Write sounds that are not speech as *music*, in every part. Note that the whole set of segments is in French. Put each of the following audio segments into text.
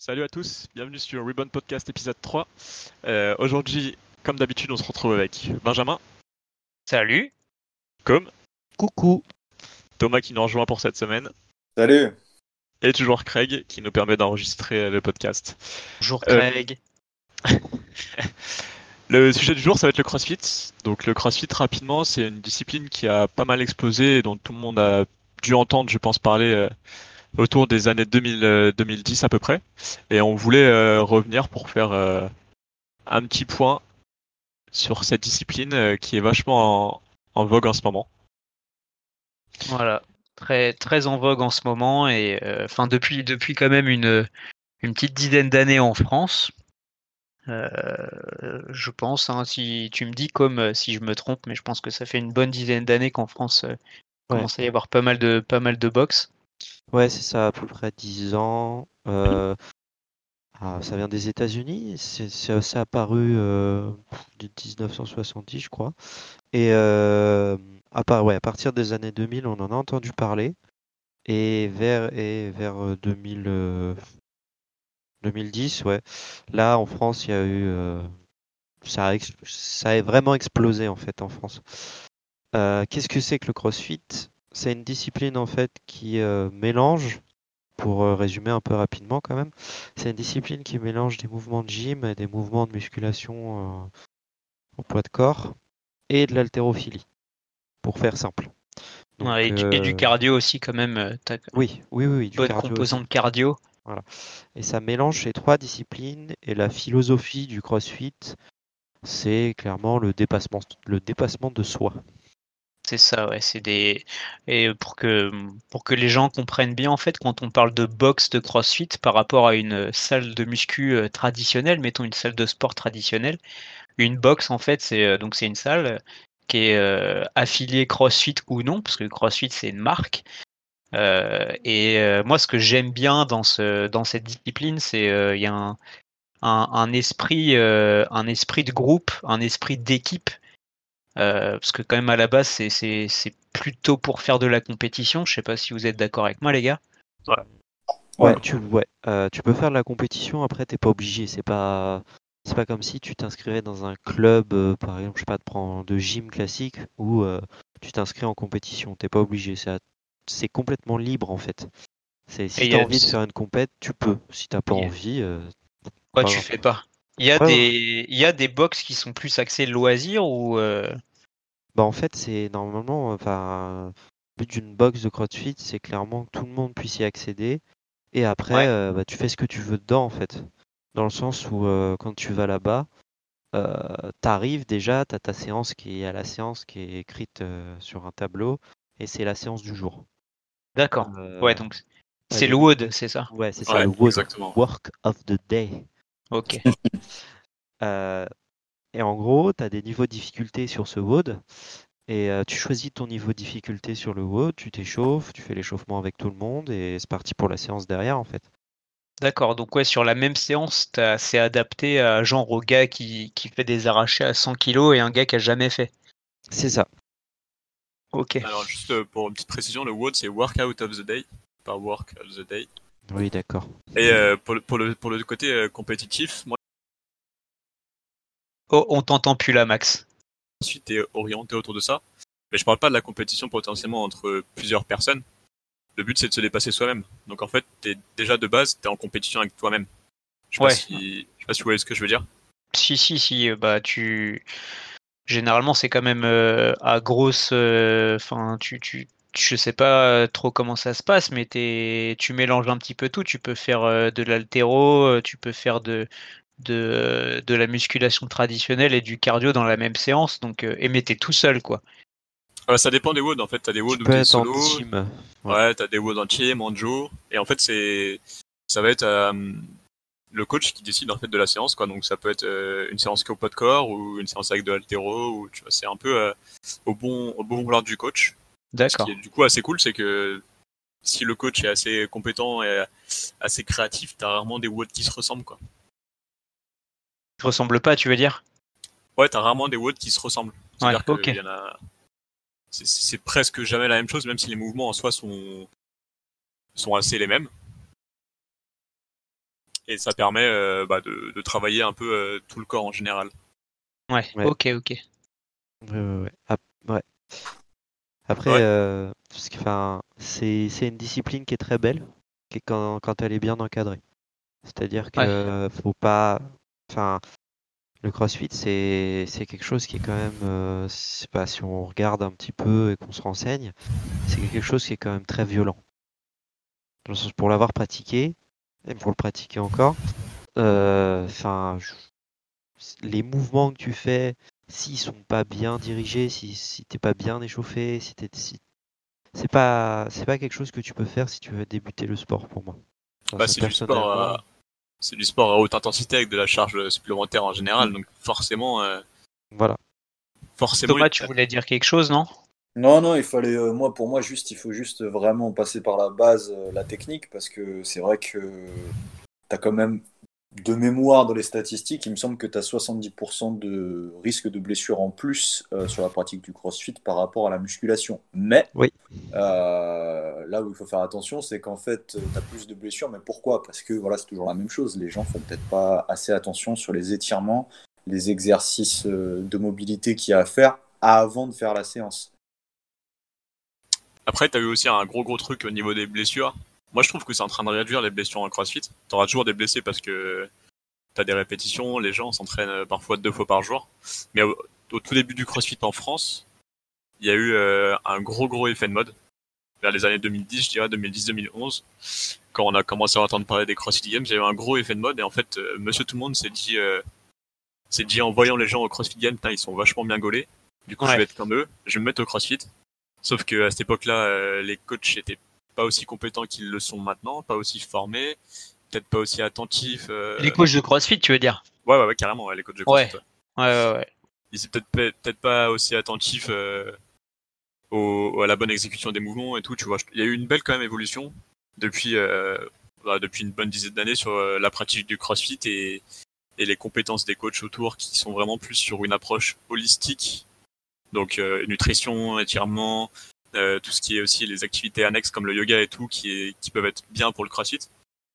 Salut à tous, bienvenue sur Ribbon Podcast épisode 3. Euh, Aujourd'hui, comme d'habitude, on se retrouve avec Benjamin, Salut. Com, Coucou. Thomas qui nous rejoint pour cette semaine, Salut et toujours Craig qui nous permet d'enregistrer le podcast. Bonjour Euh, Craig. *laughs* Le sujet du jour, ça va être le CrossFit. Donc le CrossFit, rapidement, c'est une discipline qui a pas mal explosé et dont tout le monde a dû entendre, je pense, parler euh, autour des années 2000, euh, 2010 à peu près. Et on voulait euh, revenir pour faire euh, un petit point sur cette discipline qui est vachement en, en vogue en ce moment. Voilà. Très, très en vogue en ce moment et euh, depuis, depuis quand même une, une petite dizaine d'années en France. Euh, je pense, hein, si tu me dis comme si je me trompe, mais je pense que ça fait une bonne dizaine d'années qu'en France euh, Ouais. commence à y avoir pas mal de pas mal de box. Ouais, c'est ça, à peu près 10 ans. Euh, ah, ça vient des États-Unis. C'est apparu euh, de 1970, je crois. Et euh, à, part, ouais, à partir des années 2000, on en a entendu parler. Et vers, et vers euh, 2000, euh, 2010, ouais. Là, en France, il y a eu. ça, a ça a vraiment explosé, en fait, en France. Qu'est-ce que c'est que le CrossFit? C'est une discipline en fait qui euh, mélange, pour euh, résumer un peu rapidement quand même, c'est une discipline qui mélange des mouvements de gym et des mouvements de musculation euh, au poids de corps et de l'haltérophilie, pour faire simple. Donc, Ouais, et, du, et du cardio aussi quand même. Oui, oui, oui, oui, du bonne cardio aussi. composante cardio. Et ça mélange ces trois disciplines et la philosophie du CrossFit, c'est clairement le dépassement, le dépassement de soi. C'est ça, ouais, c'est des et pour que pour que les gens comprennent bien en fait quand on parle de boxe de CrossFit par rapport à une salle de muscu euh, traditionnelle, mettons une salle de sport traditionnelle, une boxe en fait c'est euh, donc c'est une salle qui est euh, affiliée CrossFit ou non parce que CrossFit c'est une marque. Et moi ce que j'aime bien dans ce dans cette discipline c'est il y a un un, esprit un esprit de groupe, un esprit d'équipe parce que quand même à la base c'est c'est c'est plutôt pour faire de la compétition. Je sais pas si vous êtes d'accord avec moi les gars. Ouais, Ouais. tu, ouais, euh, tu peux faire de la compétition, après t'es pas obligé, c'est pas c'est pas comme si tu t'inscrivais dans un club, euh, par exemple, je sais pas, de prendre de gym classique où euh, tu t'inscris en compétition, t'es pas obligé, c'est à- c'est complètement libre en fait. C'est si t'as envie de faire une compète, tu peux. Si t'as pas envie, euh, Quoi pas tu fais pas Il y a Ouais, ouais. des il y a des box qui sont plus axés loisirs ou euh, Bah en fait c'est normalement enfin le but d'une box de CrossFit c'est clairement que tout le monde puisse y accéder et après Ouais. euh, bah, tu fais ce que tu veux dedans en fait dans le sens où euh, quand tu vas là-bas euh, t'arrives déjà t'as ta séance qui est à la séance qui est écrite euh, sur un tableau et c'est la séance du jour. d'accord. Euh, Ouais donc c'est ouais, le wood c'est ça? ouais c'est ça Ouais, le exactement. work of the day. Ok. *laughs* Euh, et en gros, tu as des niveaux de difficulté sur ce WOD. Et euh, tu choisis ton niveau de difficulté sur le WOD, tu t'échauffes, tu fais l'échauffement avec tout le monde et c'est parti pour la séance derrière en fait. D'accord. Donc ouais sur la même séance t'as- c'est adapté à genre au gars qui qui fait des arrachés à 100 kilos et un gars qui a jamais fait. C'est ça. Ok. Alors juste euh, pour une petite précision, le WOD c'est Workout of the Day, pas Work of the Day. Oui, d'accord. Et euh, pour, le, pour, le, pour le côté euh, compétitif, moi Oh on t'entend plus là Max. ensuite est orienté autour de ça. Mais je parle pas de la compétition potentiellement entre plusieurs personnes. Le but c'est de se dépasser soi-même. Donc en fait, t'es déjà de base, t'es en compétition avec toi-même. Je sais Ouais. pas si, je sais pas si vous voyez ce que je veux dire. Si, si, si, euh, bah tu. Généralement, c'est quand même euh, à grosse. euh, Enfin, tu, tu, je sais pas euh, trop comment ça se passe, mais t'es, tu mélanges un petit peu tout. Tu peux faire euh, de l'haltéro, euh, tu peux faire de, de, de la musculation traditionnelle et du cardio dans la même séance. Donc, et mais t'es tout seul, quoi. Euh, ça dépend des WOD en fait. T'as des WOD Tu où t'es en team. Ouais. Ouais, t'as des WOD en team, en duo. Et en fait, c'est, ça va être euh, le coach qui décide en fait de la séance quoi. Donc ça peut être euh, une séance qu'au poids de corps ou une séance avec de l'haltéro ou tu vois, c'est un peu euh, au bon au bon vouloir du coach. Ce D'accord. qui est du coup assez cool, c'est que si le coach est assez compétent et assez créatif, t'as rarement des WOD qui se ressemblent quoi. Ça ressemble pas, tu veux dire? Ouais, t'as rarement des WOD qui se ressemblent. C'est-à-dire Ouais, que ok. y en a... c'est- presque jamais la même chose, même si les mouvements en soi sont, sont assez les mêmes. et ça permet euh, bah, de, de travailler un peu euh, tout le corps en général. Ouais, Ouais. ok, ok. Ouais, ouais, ouais. Après, Ouais. euh, parce que, enfin, c'est c'est une discipline qui est très belle, qui est quand, quand elle est bien encadrée. C'est-à-dire que Ouais. euh, faut pas, enfin, le CrossFit c'est c'est quelque chose qui est quand même, euh, c'est pas si on regarde un petit peu et qu'on se renseigne, c'est quelque chose qui est quand même très violent. Dans le sens pour l'avoir pratiqué et pour le pratiquer encore, euh, enfin, les mouvements que tu fais s'ils sont pas bien dirigés, si, si t'es pas bien échauffé, si t'es si... c'est pas c'est pas quelque chose que tu peux faire si tu veux débuter le sport pour moi. Enfin, Bah, ça, c'est du sport, à- c'est du sport à haute intensité avec de la charge supplémentaire en général, donc forcément, euh, Voilà. forcément. Thomas, tu voulais dire quelque chose, non? Non, non, il fallait, euh, moi, pour moi, juste, il faut juste vraiment passer par la base, euh, la technique, parce que c'est vrai que tu as quand même de mémoire dans les statistiques, il me semble que tu as 70% de risque de blessure en plus euh, sur la pratique du crossfit par rapport à la musculation. Mais Oui. euh, là où il faut faire attention, c'est qu'en fait, tu as plus de blessures, mais pourquoi? Parce que voilà, c'est toujours la même chose. Les gens font peut-être pas assez attention sur les étirements, les exercices euh, de mobilité qu'il y a à faire avant de faire la séance. Après, t'as eu aussi un gros gros truc au niveau des blessures. Moi, je trouve que c'est en train de réduire les blessures en CrossFit. T'auras toujours des blessés parce que t'as des répétitions, les gens s'entraînent euh, parfois deux fois par jour. Mais au, au tout début du CrossFit en France, il y a eu euh, un gros gros effet de mode. Vers les années 2010, je dirais 2010-2011, quand on a commencé à entendre parler des CrossFit Games, il y a eu un gros effet de mode et en fait, euh, Monsieur Tout le Monde s'est dit, euh, s'est dit en voyant les gens au CrossFit Games, ils sont vachement bien gaulés. Du coup, je vais être comme eux, je vais me mettre au CrossFit. Sauf que à cette époque-là, les coachs étaient pas aussi compétents qu'ils le sont maintenant, pas aussi formés, peut-être pas aussi attentifs. euh, Les coachs de CrossFit, tu veux dire? Ouais, ouais, ouais, carrément, ouais, les coachs de. CrossFit. Ouais, ouais. Ils étaient peut-être peut-être pas aussi attentifs euh, au, à la bonne exécution des mouvements et tout. Tu vois, il y a eu une belle quand même évolution depuis euh, bah, depuis une bonne dizaine d'années sur euh, la pratique du CrossFit et et les compétences des coachs autour qui sont vraiment plus sur une approche holistique. Donc euh, nutrition, étirement, euh, tout ce qui est aussi les activités annexes comme le yoga et tout qui, qui peuvent être bien pour le CrossFit.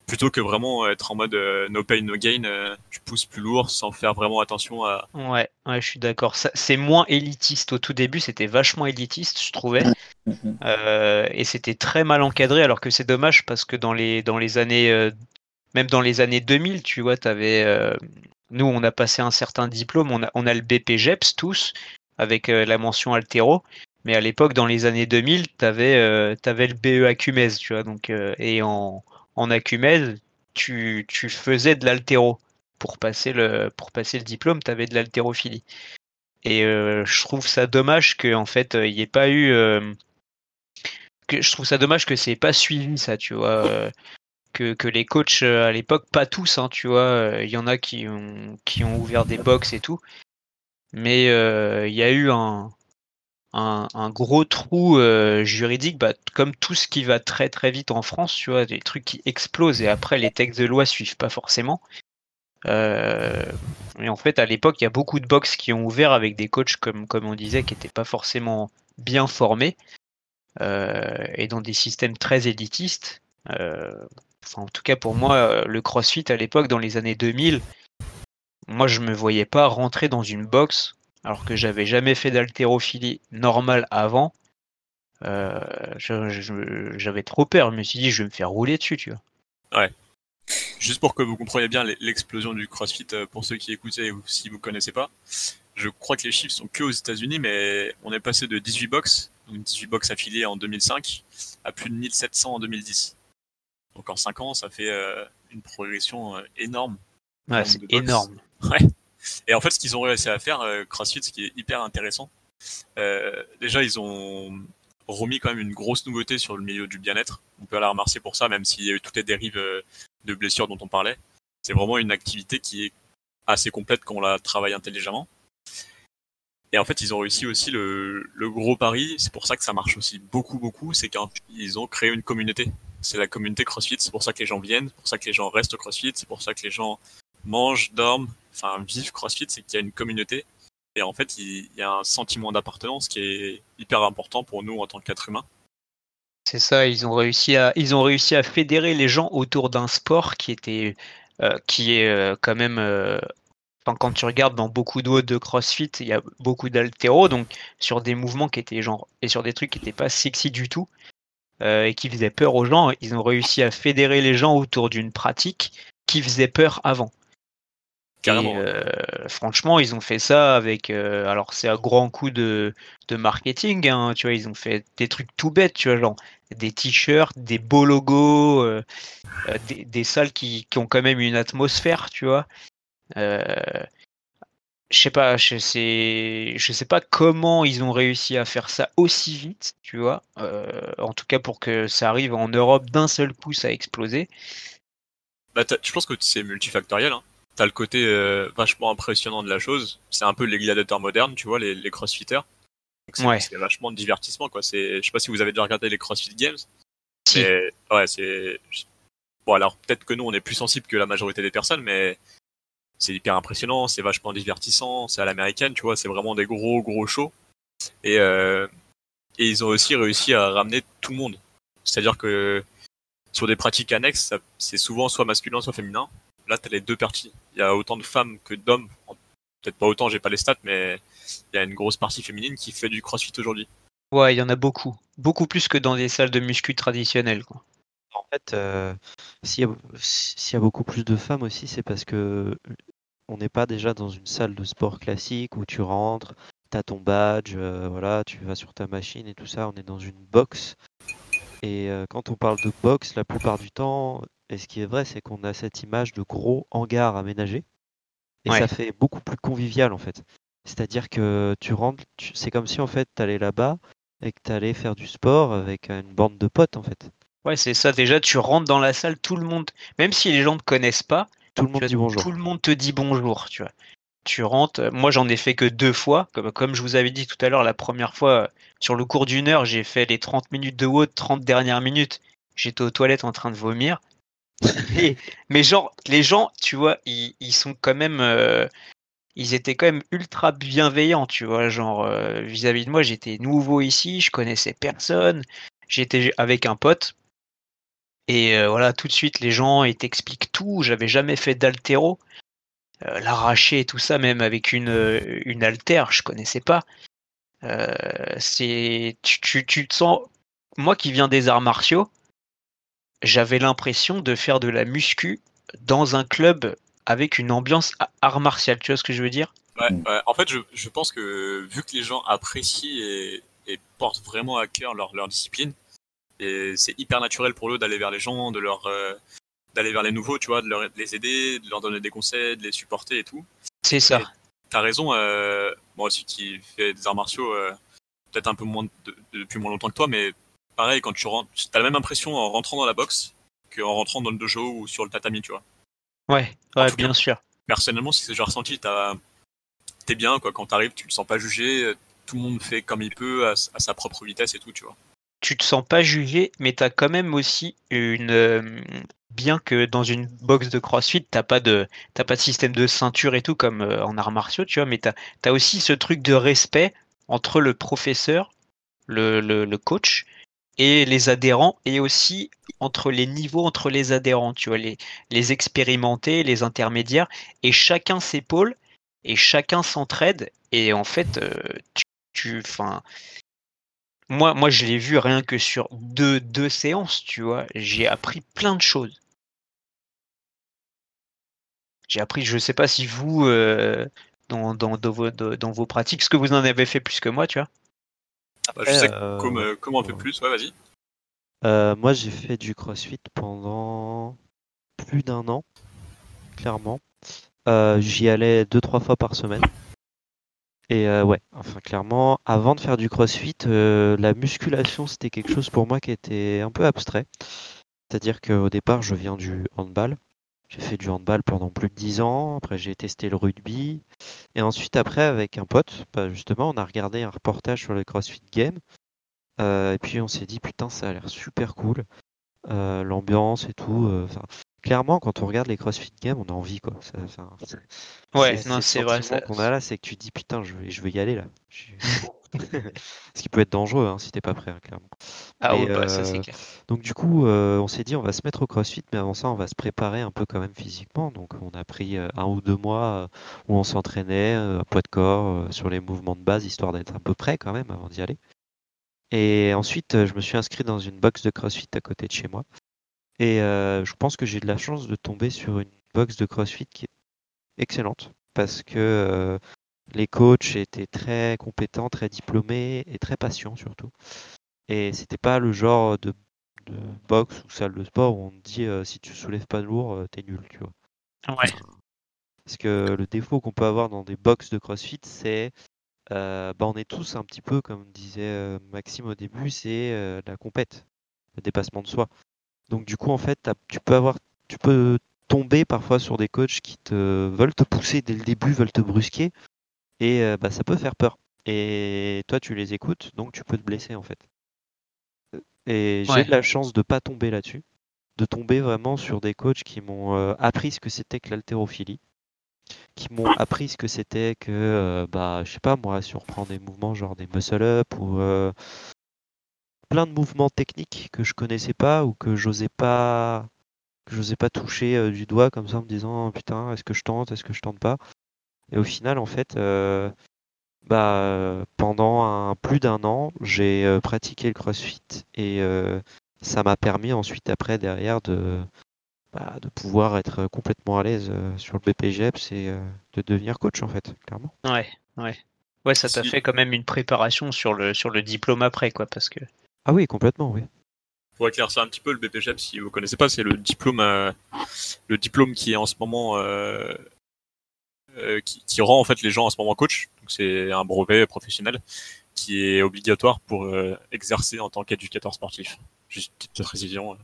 Plutôt que vraiment être en mode euh, no pain, no gain, euh, tu pousses plus lourd sans faire vraiment attention à... Ouais, je suis d'accord. C'est moins élitiste. Au tout début, c'était vachement élitiste, je trouvais. Euh, et c'était très mal encadré, alors que c'est dommage parce que dans les, dans les années, euh, même dans les années 2000, tu vois, t'avais, euh, nous, on a passé un certain diplôme, on a, on a le BPGEPS tous, avec euh, la mention altéro. Mais à l'époque, dans les années 2000, t'avais, euh, t'avais le BE Acumez, tu vois, donc, euh, et en, en tu, tu faisais de l'altéro. Pour passer le, pour passer le diplôme, t'avais de l'haltérophilie. Et euh, je trouve ça dommage que en fait il n'y ait pas eu euh, je trouve ça dommage que c'est pas suivi ça, tu vois. euh, que, que les coachs euh, à l'époque, pas tous, hein, tu vois, euh, il y en a qui ont, qui ont ouvert des box et tout, mais euh, il y a eu un, un, gros trou euh, juridique, bah, comme tout ce qui va très très vite en France, tu vois, des trucs qui explosent et après les textes de loi suivent pas forcément. Euh, et en fait, à l'époque, il y a beaucoup de box qui ont ouvert avec des coachs, comme, comme on disait, qui n'étaient pas forcément bien formés euh, et dans des systèmes très élitistes. Euh, enfin, en tout cas, pour moi, le CrossFit à l'époque, dans les années 2000, moi, je me voyais pas rentrer dans une box alors que j'avais jamais fait d'haltérophilie normale avant. Euh, j'avais trop peur. Je me suis dit, je vais me faire rouler dessus, tu vois. Juste pour que vous compreniez bien l'explosion du CrossFit, euh, pour ceux qui écoutaient ou si vous connaissez pas, je crois que les chiffres sont que aux États-Unis, mais on est passé de 18 box, donc 18 box affiliées en 2005, à plus de 1700 en 2010. Donc en 5 ans, ça fait euh, une progression énorme. Ouais, c'est de box. Et en fait, ce qu'ils ont réussi à faire, euh, CrossFit, ce qui est hyper intéressant, euh, déjà, ils ont remis quand même une grosse nouveauté sur le milieu du bien-être. On peut la remercier pour ça, même s'il y a eu toutes les dérives euh, de blessures dont on parlait. C'est vraiment une activité qui est assez complète quand on la travaille intelligemment. Et en fait, ils ont réussi aussi le, le gros pari. C'est pour ça que ça marche aussi beaucoup, beaucoup. C'est qu'ils ont créé une communauté. C'est la communauté CrossFit. C'est pour ça que les gens viennent. C'est pour ça que les gens restent au CrossFit. C'est pour ça que les gens mangent, dorment, enfin vivent CrossFit. C'est qu'il y a une communauté. Et en fait, il y a un sentiment d'appartenance qui est hyper important pour nous en tant qu'êtres humains. C'est ça, ils ont réussi à ils ont réussi à fédérer les gens autour d'un sport qui était euh, qui est euh, quand même. euh, quand tu regardes dans beaucoup d'autres de CrossFit, il y a beaucoup d'altéro, donc sur des mouvements qui étaient genre et sur des trucs qui n'étaient pas sexy du tout et qui faisaient peur aux gens. Ils ont réussi à fédérer les gens autour d'une pratique qui faisait peur avant. Carrément. Et, euh, franchement, ils ont fait ça avec. euh, alors, c'est un grand coup de, de marketing. hein, tu vois, ils ont fait des trucs tout bêtes, tu vois, genre des t-shirts, des beaux logos, euh, des, des salles qui, qui ont quand même une atmosphère, tu vois. Je sais pas, je sais, je sais pas comment ils ont réussi à faire ça aussi vite, tu vois. En tout cas, pour que ça arrive en Europe d'un seul coup, ça a explosé. Bah, t'as- je pense que c'est multifactoriel. Hein. T'as le côté euh, vachement impressionnant de la chose. C'est un peu les gladiateurs modernes, tu vois, les, les crossfitters. C'est Ouais. vachement de divertissement, quoi. Je sais pas si vous avez déjà regardé les CrossFit Games. Si. Mais, ouais, c'est. Bon, alors peut-être que nous, on est plus sensible que la majorité des personnes, mais c'est hyper impressionnant, c'est vachement divertissant, c'est à l'américaine, tu vois, c'est vraiment des gros, gros shows. Et, euh, et ils ont aussi réussi à ramener tout le monde. C'est-à-dire que sur des pratiques annexes, c'est souvent soit masculin, soit féminin. Là, t'as les deux parties. Il y a autant de femmes que d'hommes. Peut-être pas autant, j'ai pas les stats, mais il y a une grosse partie féminine qui fait du crossfit aujourd'hui. Ouais, il y en a beaucoup. Beaucoup plus que dans des salles de muscu traditionnelles. Quoi. En fait, euh, s'il y, a- s'il y a beaucoup plus de femmes aussi, c'est parce que on n'est pas déjà dans une salle de sport classique où tu rentres, tu as ton badge, euh, voilà, tu vas sur ta machine et tout ça. On est dans une box. Et euh, quand on parle de box, la plupart du temps, et ce qui est vrai, c'est qu'on a cette image de gros hangars aménagés. Et Ouais. ça fait beaucoup plus convivial en fait. C'est-à-dire que tu rentres, tu- c'est comme si en fait tu allais là-bas et que tu allais faire du sport avec une bande de potes en fait. Ouais, c'est ça. Déjà, tu rentres dans la salle, tout le monde, même si les gens ne te connaissent pas, Tout le monde vois, dit bonjour. tout le monde te dit bonjour, tu vois. Tu rentres, euh, moi j'en ai fait que deux fois, comme, comme je vous avais dit tout à l'heure, la première fois, euh, sur le cours d'une heure, j'ai fait les 30 minutes de haut, 30 dernières minutes, j'étais aux toilettes en train de vomir. Mais genre, les gens, tu vois, ils, sont quand même, euh, ils étaient quand même ultra bienveillants, tu vois, genre, euh, vis-à-vis de moi, j'étais nouveau ici, je connaissais personne, j'étais avec un pote, et euh, voilà, tout de suite, les gens, ils t'expliquent tout. J'avais jamais fait d'altéro. L'arracher et tout ça, même avec une, une altère, je connaissais pas. C'est, tu, tu, tu te sens, moi qui viens des arts martiaux, j'avais l'impression de faire de la muscu dans un club avec une ambiance art martial. Tu vois ce que je veux dire? Ouais, ouais. En fait, je, je pense que vu que les gens apprécient et, et portent vraiment à cœur leur, leur discipline, et c'est hyper naturel pour eux d'aller vers les gens, de leur euh, d'aller vers les nouveaux, tu vois, de, leur, de les aider, de leur donner des conseils, de les supporter et tout. C'est ça. T'as raison, euh, moi aussi qui fais des arts martiaux, euh, peut-être un peu moins de- de- depuis moins longtemps que toi, mais pareil, quand tu rentres, t'as la même impression en rentrant dans la boxe qu'en rentrant dans le dojo ou sur le tatami, tu vois. Ouais, ouais, bien sûr. personnellement, c'est ce que j'ai ressenti. T'as- T'es bien, quoi. Quand t'arrives, tu te sens pas jugé. Tout le monde fait comme il peut, à, sa propre vitesse et tout, tu vois. tu te sens pas jugé, mais tu as quand même aussi une. euh, bien que dans une box de CrossFit, t'as pas de t'as pas de système de ceinture et tout comme euh, en arts martiaux, tu vois, mais tu as, aussi ce truc de respect entre le professeur, le, le, le coach et les adhérents, et aussi entre les niveaux entre les adhérents, tu vois, les, expérimentés, les intermédiaires, et chacun s'épaule et chacun s'entraide, et en fait, euh, tu, moi, moi, je l'ai vu rien que sur deux, deux séances, tu vois. J'ai appris plein de choses. J'ai appris, je sais pas si vous, euh, dans vos, dans vos pratiques, ce que vous en avez fait plus que moi, tu vois. Bah, je sais Euh, comme, euh, comment un peu plus, ouais, vas-y. Euh, moi, j'ai fait du CrossFit pendant plus d'un an, clairement. Euh, j'y allais deux, trois fois par semaine. Et euh, ouais, enfin clairement, avant de faire du CrossFit, la musculation, c'était quelque chose pour moi qui était un peu abstrait. C'est-à-dire qu'au départ, je viens du handball. J'ai fait du handball pendant plus de 10 ans. Après, j'ai testé le rugby. Et ensuite, après, avec un pote, bah, justement, on a regardé un reportage sur le CrossFit Game. Euh, et puis, on s'est dit, putain, ça a l'air super cool. Euh, L'ambiance et tout. Clairement, quand on regarde les CrossFit Games, on a envie, quoi. Ça- Ouais, non, c'est vrai. ça- qu'on a là, c'est que tu dis putain, je veux, je veux y aller là. *laughs* Ce qui peut être dangereux hein, si t'es pas prêt, hein, clairement. Ah ouais, bah, ça c'est euh, clair. Donc du coup, euh, on s'est dit on va se mettre au CrossFit, mais avant ça, on va se préparer un peu quand même physiquement. Donc on a pris euh, un ou deux mois où on s'entraînait à poids de corps sur les mouvements de base, histoire d'être un peu prêt quand même avant d'y aller. Et ensuite, je me suis inscrit dans une box de CrossFit à côté de chez moi. Et euh, je pense que j'ai de la chance de tomber sur une box de CrossFit qui est excellente parce que euh, les coachs étaient très compétents, très diplômés et très patients surtout. Et c'était pas le genre de, de boxe ou salle de sport où on te dit euh, si tu soulèves pas de lourd, t'es nul, tu vois. Ouais. Parce que le défaut qu'on peut avoir dans des box de CrossFit, c'est bah, on est tous un petit peu, comme disait Maxime au début, c'est la compète, le dépassement de soi. Donc du coup, en fait, tu peux avoir, tu peux tomber parfois sur des coachs qui te veulent te pousser dès le début, veulent te brusquer, et euh, bah, ça peut faire peur. Et toi, tu les écoutes, donc tu peux te blesser en fait. Et j'ai de la chance de pas tomber là-dessus, de tomber vraiment sur des coachs qui m'ont euh, appris ce que c'était que l'haltérophilie, qui m'ont appris ce que c'était que, euh, bah, je sais pas moi, si on reprend des mouvements genre des muscle-up ou euh, plein de mouvements techniques que je connaissais pas ou que j'osais pas, que j'osais pas toucher euh, du doigt comme ça en me disant putain, est-ce que je tente, est-ce que je tente pas? Et au final, en fait, euh, bah, pendant un, plus d'un an, j'ai euh, pratiqué le CrossFit et euh, ça m'a permis ensuite, après, derrière, de, bah, de pouvoir être complètement à l'aise euh, sur le BPGEPS et euh, de devenir coach, en fait, clairement. Ouais, ouais. Ouais, ça t'a fait quand même une préparation sur le, sur le diplôme après, quoi, parce que. Ah oui, complètement, oui. Pour éclaircir un petit peu, le BPGEP, si vous connaissez pas, c'est le diplôme, euh, le diplôme qui est en ce moment, euh, euh, qui, qui rend en fait les gens en ce moment coach. Donc c'est un brevet professionnel qui est obligatoire pour euh, exercer en tant qu'éducateur sportif. Juste une petite précision.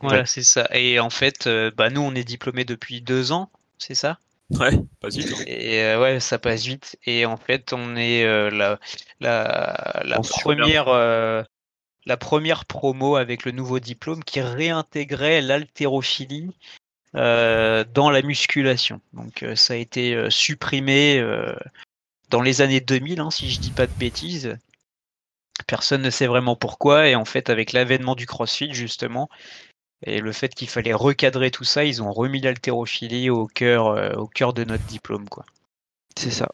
Voilà, c'est ça. Et en fait, euh, bah, nous, on est diplômés depuis deux ans, c'est ça? Ouais, pas vite. hein. Et euh, ouais, ça passe vite. Et en fait, on est euh, la, la, première, euh, la première promo avec le nouveau diplôme qui réintégrait l'haltérophilie euh, dans la musculation. Donc euh, ça a été euh, supprimé dans les années 2000, hein, si je dis pas de bêtises. Personne ne sait vraiment pourquoi. Et en fait, avec l'avènement du CrossFit, justement, et le fait qu'il fallait recadrer tout ça, ils ont remis l'haltérophilie au cœur, au cœur de notre diplôme. C'est ça.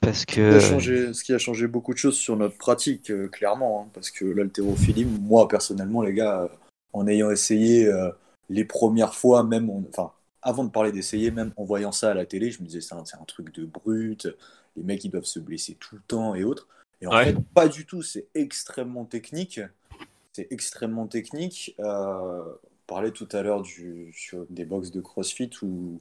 Parce Ce qui, que. a changé, ce qui a changé beaucoup de choses sur notre pratique, euh, clairement. hein, parce que l'haltérophilie, moi personnellement, les gars, euh, en ayant essayé euh, les premières fois, même, en- enfin, avant de parler d'essayer, même en voyant ça à la télé, je me disais, c'est un, c'est un truc de brut, les mecs ils doivent se blesser tout le temps et autres. Et en Ouais. fait, pas du tout, c'est extrêmement technique. C'est extrêmement technique. Euh, on parlait tout à l'heure du- sur des box de CrossFit où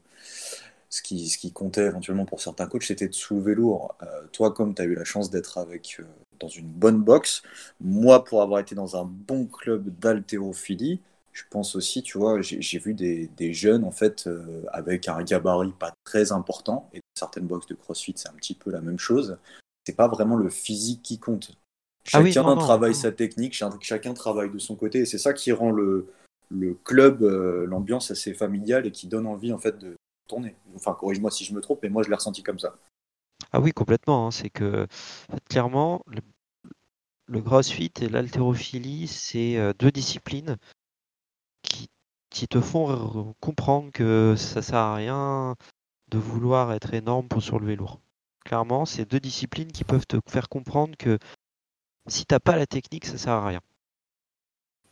ce qui, ce qui comptait éventuellement pour certains coachs, c'était de soulever lourd. Euh, toi, comme tu as eu la chance d'être avec euh, dans une bonne box, moi, pour avoir été dans un bon club d'haltérophilie, je pense aussi, tu vois, j'ai vu des, des jeunes, en fait, euh, avec un gabarit pas très important, et certaines boxes de CrossFit, c'est un petit peu la même chose. C'est pas vraiment le physique qui compte. Ah oui, Chacun non, travaille non. sa technique, cha- chacun travaille de son côté, et c'est ça qui rend le, le club, euh, l'ambiance assez familiale et qui donne envie, en fait, de tourner. Enfin, corrige-moi si je me trompe, mais moi, je l'ai ressenti comme ça. Ah oui, complètement. hein, C'est que clairement, le, le CrossFit et l'haltérophilie, c'est euh, deux disciplines qui, te font comprendre que ça sert à rien de vouloir être énorme pour soulever lourd. Clairement, c'est deux disciplines qui peuvent te faire comprendre que si t'as pas la technique, ça sert à rien.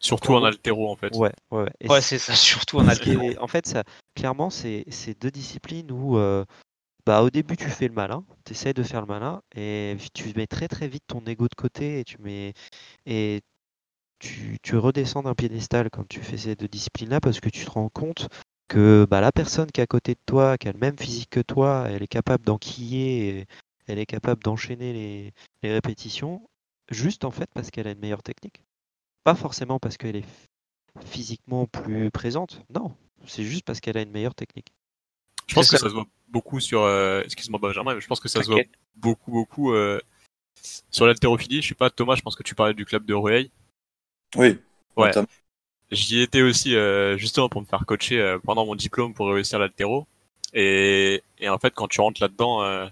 Surtout en altéro en fait. Ouais, ouais. ouais. C'est- ça, surtout en altéro. *laughs* en fait, ça, clairement, c'est c'est deux disciplines où, euh, bah, au début, tu fais le malin, tu essaies de faire le malin, et tu mets très très vite ton ego de côté et tu mets et tu, tu redescends d'un piédestal quand tu fais ces deux disciplines-là parce que tu te rends compte que bah, la personne qui est à côté de toi, qui a le même physique que toi, elle est capable d'enquiller, et elle est capable d'enchaîner les, les répétitions, juste en fait parce qu'elle a une meilleure technique. Pas forcément parce qu'elle est physiquement plus présente, non, c'est juste parce qu'elle a une meilleure technique. Je pense que ça. se voit beaucoup sur. euh, Excuse-moi Benjamin, mais je pense que ça se voit beaucoup beaucoup euh, sur l'haltérophilie. Je sais pas Thomas, je pense que tu parlais du club de Rueil. Oui. Ouais. j'y étais aussi euh, justement pour me faire coacher euh, pendant mon diplôme pour réussir l'altéro. Et, et en fait, quand tu rentres là-dedans, euh,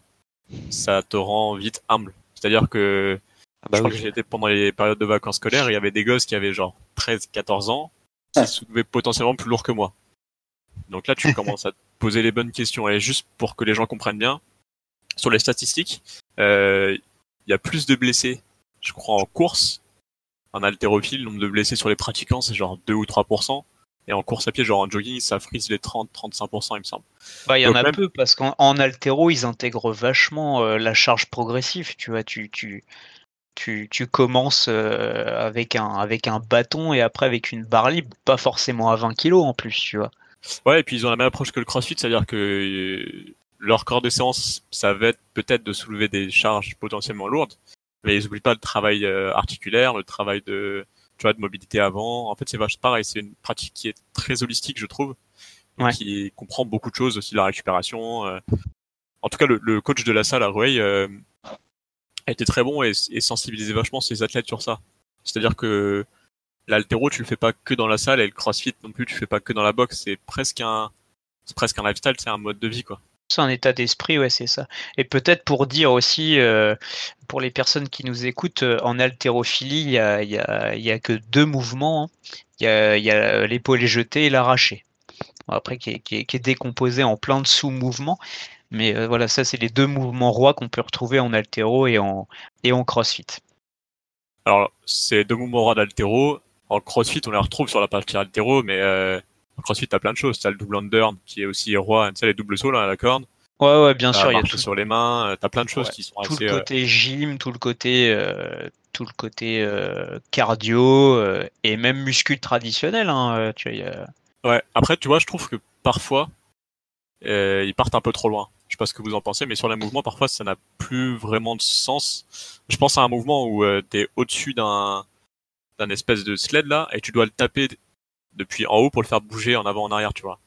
ça te rend vite humble. C'est-à-dire que Ah bah je crois oui. que j'étais pendant les périodes de vacances scolaires, il y avait des gosses qui avaient genre 13, 14 ans, qui soulevaient potentiellement plus lourd que moi. Donc là, tu *laughs* commences à te poser les bonnes questions. Et juste pour que les gens comprennent bien, sur les statistiques, euh, il y a plus de blessés, je crois, en course. En haltérophile, le nombre de blessés sur les pratiquants, c'est genre 2 ou 3%. Et en course à pied, genre en jogging, ça frise les 30-35%, il me semble. Bah, il y en a même- peu parce qu'en en altéro, ils intègrent vachement euh, la charge progressive. Tu vois, tu, tu, tu, tu commences euh, avec, un, avec un bâton et après avec une barre libre, pas forcément à 20 kilos en plus, tu vois. Ouais, et puis ils ont la même approche que le CrossFit, c'est-à-dire que euh, leur corps de séance, ça va être peut-être de soulever des charges potentiellement lourdes, mais ils n'oublient pas le travail euh, articulaire, le travail de, tu vois, de mobilité avant. En fait, c'est vache pareil, c'est une pratique qui est très holistique, je trouve, Ouais. qui comprend beaucoup de choses, aussi la récupération. En tout cas, le, le coach de la salle à Rueil été très bon et, sensibilisait vachement ses athlètes sur ça. C'est-à-dire que l'altéro, tu le fais pas que dans la salle et le crossfit non plus, tu le fais pas que dans la boxe. C'est presque un, c'est presque un lifestyle, c'est un mode de vie, quoi. C'est un état d'esprit, ouais, c'est ça. Et peut-être pour dire aussi, euh, pour les personnes qui nous écoutent, euh, en haltérophilie, il y a, y, a, y a que deux mouvements. hein. Il y a, a l'épaule jetée et l'arraché. Bon, Après, qui est, qui, est, qui est décomposé en plein de sous-mouvements. Mais euh, voilà, ça, c'est les deux mouvements rois qu'on peut retrouver en haltéro et en, et en crossfit. Alors, c'est deux mouvements rois d'altéro. En crossfit, on les retrouve sur la partie altéro, mais euh, en crossfit, t'as plein de choses. T'as le double under, qui est aussi roi, tu sais, les doubles sauts, là, à la corde. Ouais, ouais, bien T'as sûr, il y a tout, sur les mains, euh, t'as plein de choses Ouais, qui sont tout assez... le euh, côté gym, tout le côté, euh, tout le côté euh, cardio euh, et même muscu traditionnel. Hein, euh, tu vois, il y a- Ouais, après, tu vois, je trouve que parfois, euh, ils partent un peu trop loin. Je sais pas ce que vous en pensez, mais sur les mouvements, parfois, ça n'a plus vraiment de sens. Je pense à un mouvement où euh, t'es au-dessus d'un d'un espèce de sled là, et tu dois le taper depuis en haut pour le faire bouger en avant en arrière, tu vois.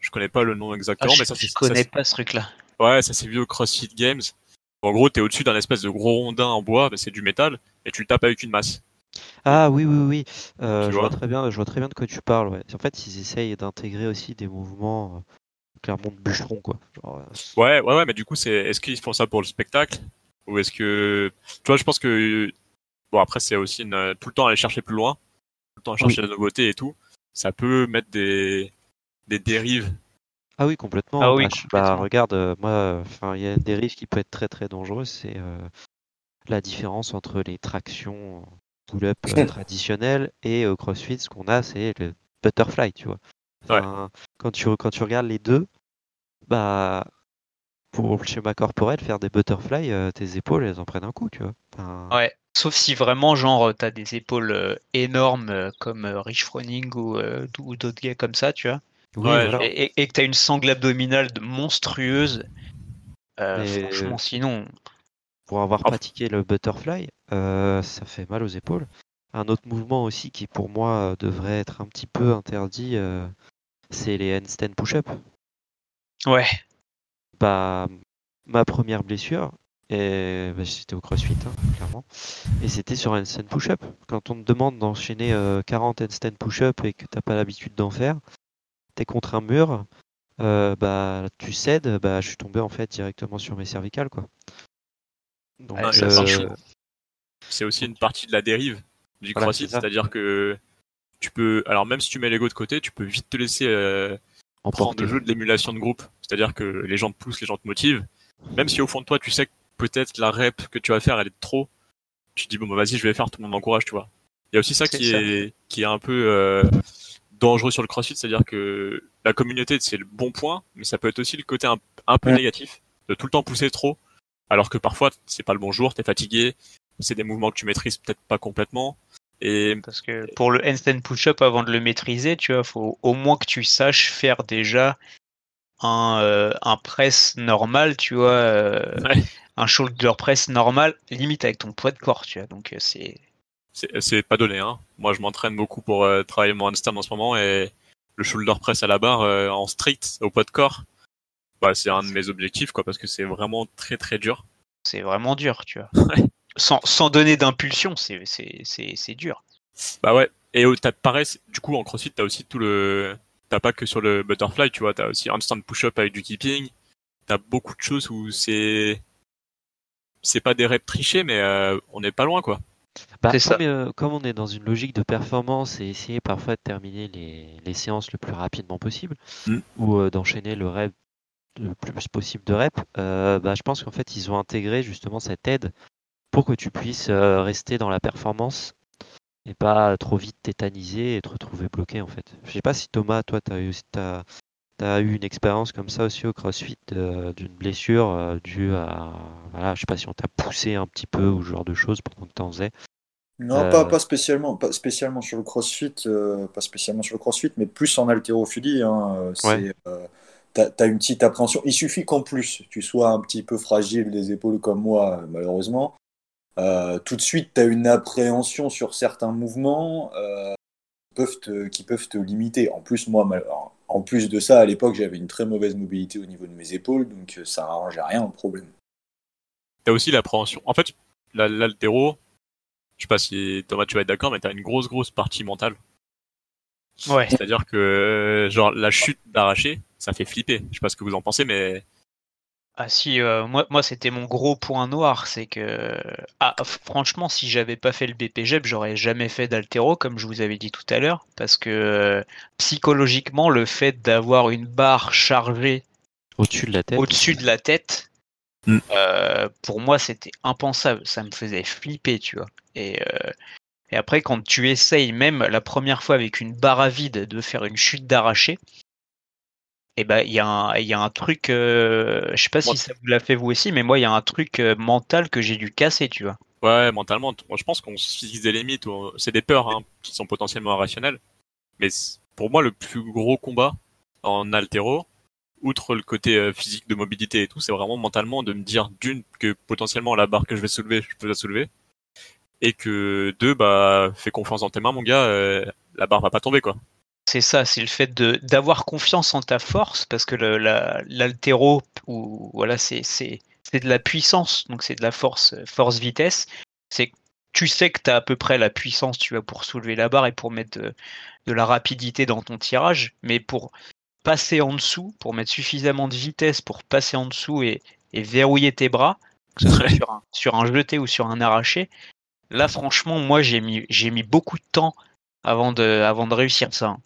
Je connais pas le nom Ah, exactement, je, mais ça je c'est ça, connais pas ce truc-là. ouais, ça c'est vu au CrossFit Games. En gros, t'es au-dessus d'un espèce de gros rondin en bois, mais c'est du métal, et tu le tapes avec une masse. Ah oui, oui, oui. Euh, Tu je vois très bien, je vois très bien de quoi tu parles. Ouais. En fait, ils essayent d'intégrer aussi des mouvements euh, clairement de bûcheron, quoi. Genre, euh, Ouais, ouais, ouais, mais du coup, c'est est-ce qu'ils font ça pour le spectacle? Ou est-ce que tu vois, je pense que bon après c'est aussi une... tout le temps aller chercher plus loin, tout le temps chercher la nouveauté et tout, ça peut mettre des des dérives. Ah oui, complètement. Ah oui, Bah, je- bah, regarde, euh, moi, enfin, il y a des risques qui peut être très très dangereux, c'est euh, la différence entre les tractions euh, pull-up euh, *laughs* traditionnelles et au CrossFit, ce qu'on a, c'est le butterfly, tu vois. Enfin, quand tu quand tu regardes les deux, bah pour le schéma corporel, faire des butterfly, euh, tes épaules, elles en prennent un coup, tu vois. Enfin, Ouais. Sauf si vraiment, genre, t'as des épaules euh, énormes euh, comme euh, Rich Froning ou, euh, ou d'autres gars comme ça, tu vois. oui, Ouais, voilà. Et, et- et que t'as une sangle abdominale monstrueuse. euh, Mais- Franchement, sinon. pour avoir pratiqué le butterfly, euh, ça fait mal aux épaules. Un autre mouvement aussi qui pour moi devrait être un petit peu interdit, euh, c'est les handstand push-up. Ouais. Bah, ma première blessure, et bah, c'était au CrossFit, hein, clairement, et c'était sur un handstand push-up. Quand on te demande d'enchaîner euh, 40 handstand push-up et que t'as pas l'habitude d'en faire, t'es contre un mur, euh, bah tu cèdes, bah je suis tombé en fait directement sur mes cervicales quoi. Donc, c'est euh, chaud. C'est aussi une partie de la dérive du Voilà, CrossFit, c'est-à-dire que tu peux alors même si tu mets l'ego de côté, tu peux vite te laisser prendre emporté. le jeu de l'émulation de groupe. C'est-à-dire que les gens te poussent, les gens te motivent. Même si au fond de toi, tu sais que peut-être la rep que tu vas faire, elle est trop, tu te dis, bon, bah, vas-y, je vais faire, tout le monde m'encourage, tu vois. Il y a aussi ça qui ça. est, qui est un peu euh, dangereux sur le CrossFit, c'est-à-dire que la communauté, c'est le bon point, mais ça peut être aussi le côté un, un peu Ouais. négatif, de tout le temps pousser trop, alors que parfois, c'est pas le bon jour, t'es fatigué, c'est des mouvements que tu maîtrises peut-être pas complètement, et Parce que pour le handstand push-up, avant de le maîtriser, tu vois, faut au moins que tu saches faire déjà un, euh, un press normal, tu vois, euh, Ouais. un shoulder press normal, limite avec ton poids de corps, tu vois. Donc euh, c'est c'est pas donné. Hein. Moi, je m'entraîne beaucoup pour euh, travailler mon handstand en ce moment et le shoulder press à la barre en strict au poids de corps, bah, c'est un de mes objectifs quoi parce que c'est vraiment très très dur. c'est vraiment dur, tu vois. *laughs* Sans, sans donner d'impulsion, c'est c'est- c'est- c'est dur. Bah ouais. Et au- t'as pareil, du coup en CrossFit t'as aussi tout le, t'as pas que sur le butterfly, tu vois, t'as aussi handstand push-up avec du keeping. T'as beaucoup de choses où c'est, c'est pas des reps trichés, mais euh, on n'est pas loin quoi. Bah, C'est ça. comme, euh, comme on est dans une logique de performance et essayer parfois de terminer les, les séances le plus rapidement possible, Mm. ou euh, d'enchaîner le rep le plus possible de reps, euh, bah, je pense qu'en fait ils ont intégré justement cette aide pour que tu puisses euh, rester dans la performance et pas trop vite tétaniser et te retrouver bloqué en fait. Je sais pas si Thomas, toi, tu as eu, t'as eu une expérience comme ça aussi au CrossFit euh, d'une blessure euh, due à, voilà, je sais pas si on t'a poussé un petit peu ou ce genre de choses pendant que t'en faisais. Non, Euh, pas, pas spécialement, pas spécialement sur le CrossFit, euh, pas spécialement sur le CrossFit, mais plus en haltérophilie. Hein, euh, Ouais. euh, t'as, t'as une petite appréhension. Il suffit qu'en plus tu sois un petit peu fragile des épaules comme moi, malheureusement. Euh, tout de suite, tu as une appréhension sur certains mouvements euh, qui, peuvent te, qui peuvent te limiter. En plus, moi, en plus de ça, à l'époque, j'avais une très mauvaise mobilité au niveau de mes épaules, donc euh, ça n'arrangeait rien au problème. T'as aussi l'appréhension. En fait, la- l'altéro, je sais pas si Thomas tu vas être d'accord, mais t'as une grosse grosse partie mentale. Ouais. C'est-à-dire que genre la chute d'arraché, ça fait flipper. Je sais pas ce que vous en pensez, mais Ah si, euh, moi, moi c'était mon gros point noir, c'est que ah, franchement, si j'avais pas fait le BPGEP, j'aurais jamais fait d'altéro, comme je vous avais dit tout à l'heure, parce que euh, psychologiquement, le fait d'avoir une barre chargée Au-dessus de la tête. au-dessus de la tête, Mm. euh, pour moi, c'était impensable. Ça me faisait flipper, tu vois. Et, euh, et après, quand tu essayes, même la première fois avec une barre à vide, de faire une chute d'arraché, et ben il y, a un- il y a un truc, euh, je sais pas si ça vous l'a fait vous aussi, mais moi, il y a un truc euh, mental que j'ai dû casser, tu vois. ouais, mentalement, moi, je pense qu'on se fixe des limites. on- C'est des peurs hein, qui sont potentiellement irrationnelles. Mais pour moi, le plus gros combat en altéro, outre le côté euh, physique de mobilité et tout, c'est vraiment mentalement de me dire d'une que potentiellement la barre que je vais soulever, je peux la soulever, et que deux, bah fais confiance en tes mains, mon gars, euh, la barre va pas tomber quoi. C'est ça, c'est le fait de d'avoir confiance en ta force, parce que la- l'altéro, ou voilà, c'est de la puissance, donc c'est de la force force vitesse. C'est tu sais que tu as à peu près la puissance, tu vois, pour soulever la barre et pour mettre de, de la rapidité dans ton tirage, mais pour passer en dessous, pour mettre suffisamment de vitesse pour passer en dessous et, et verrouiller tes bras, que ce soit sur un, sur un jeté ou sur un arraché. Là, franchement, moi, j'ai mis j'ai mis beaucoup de temps avant de avant de réussir ça.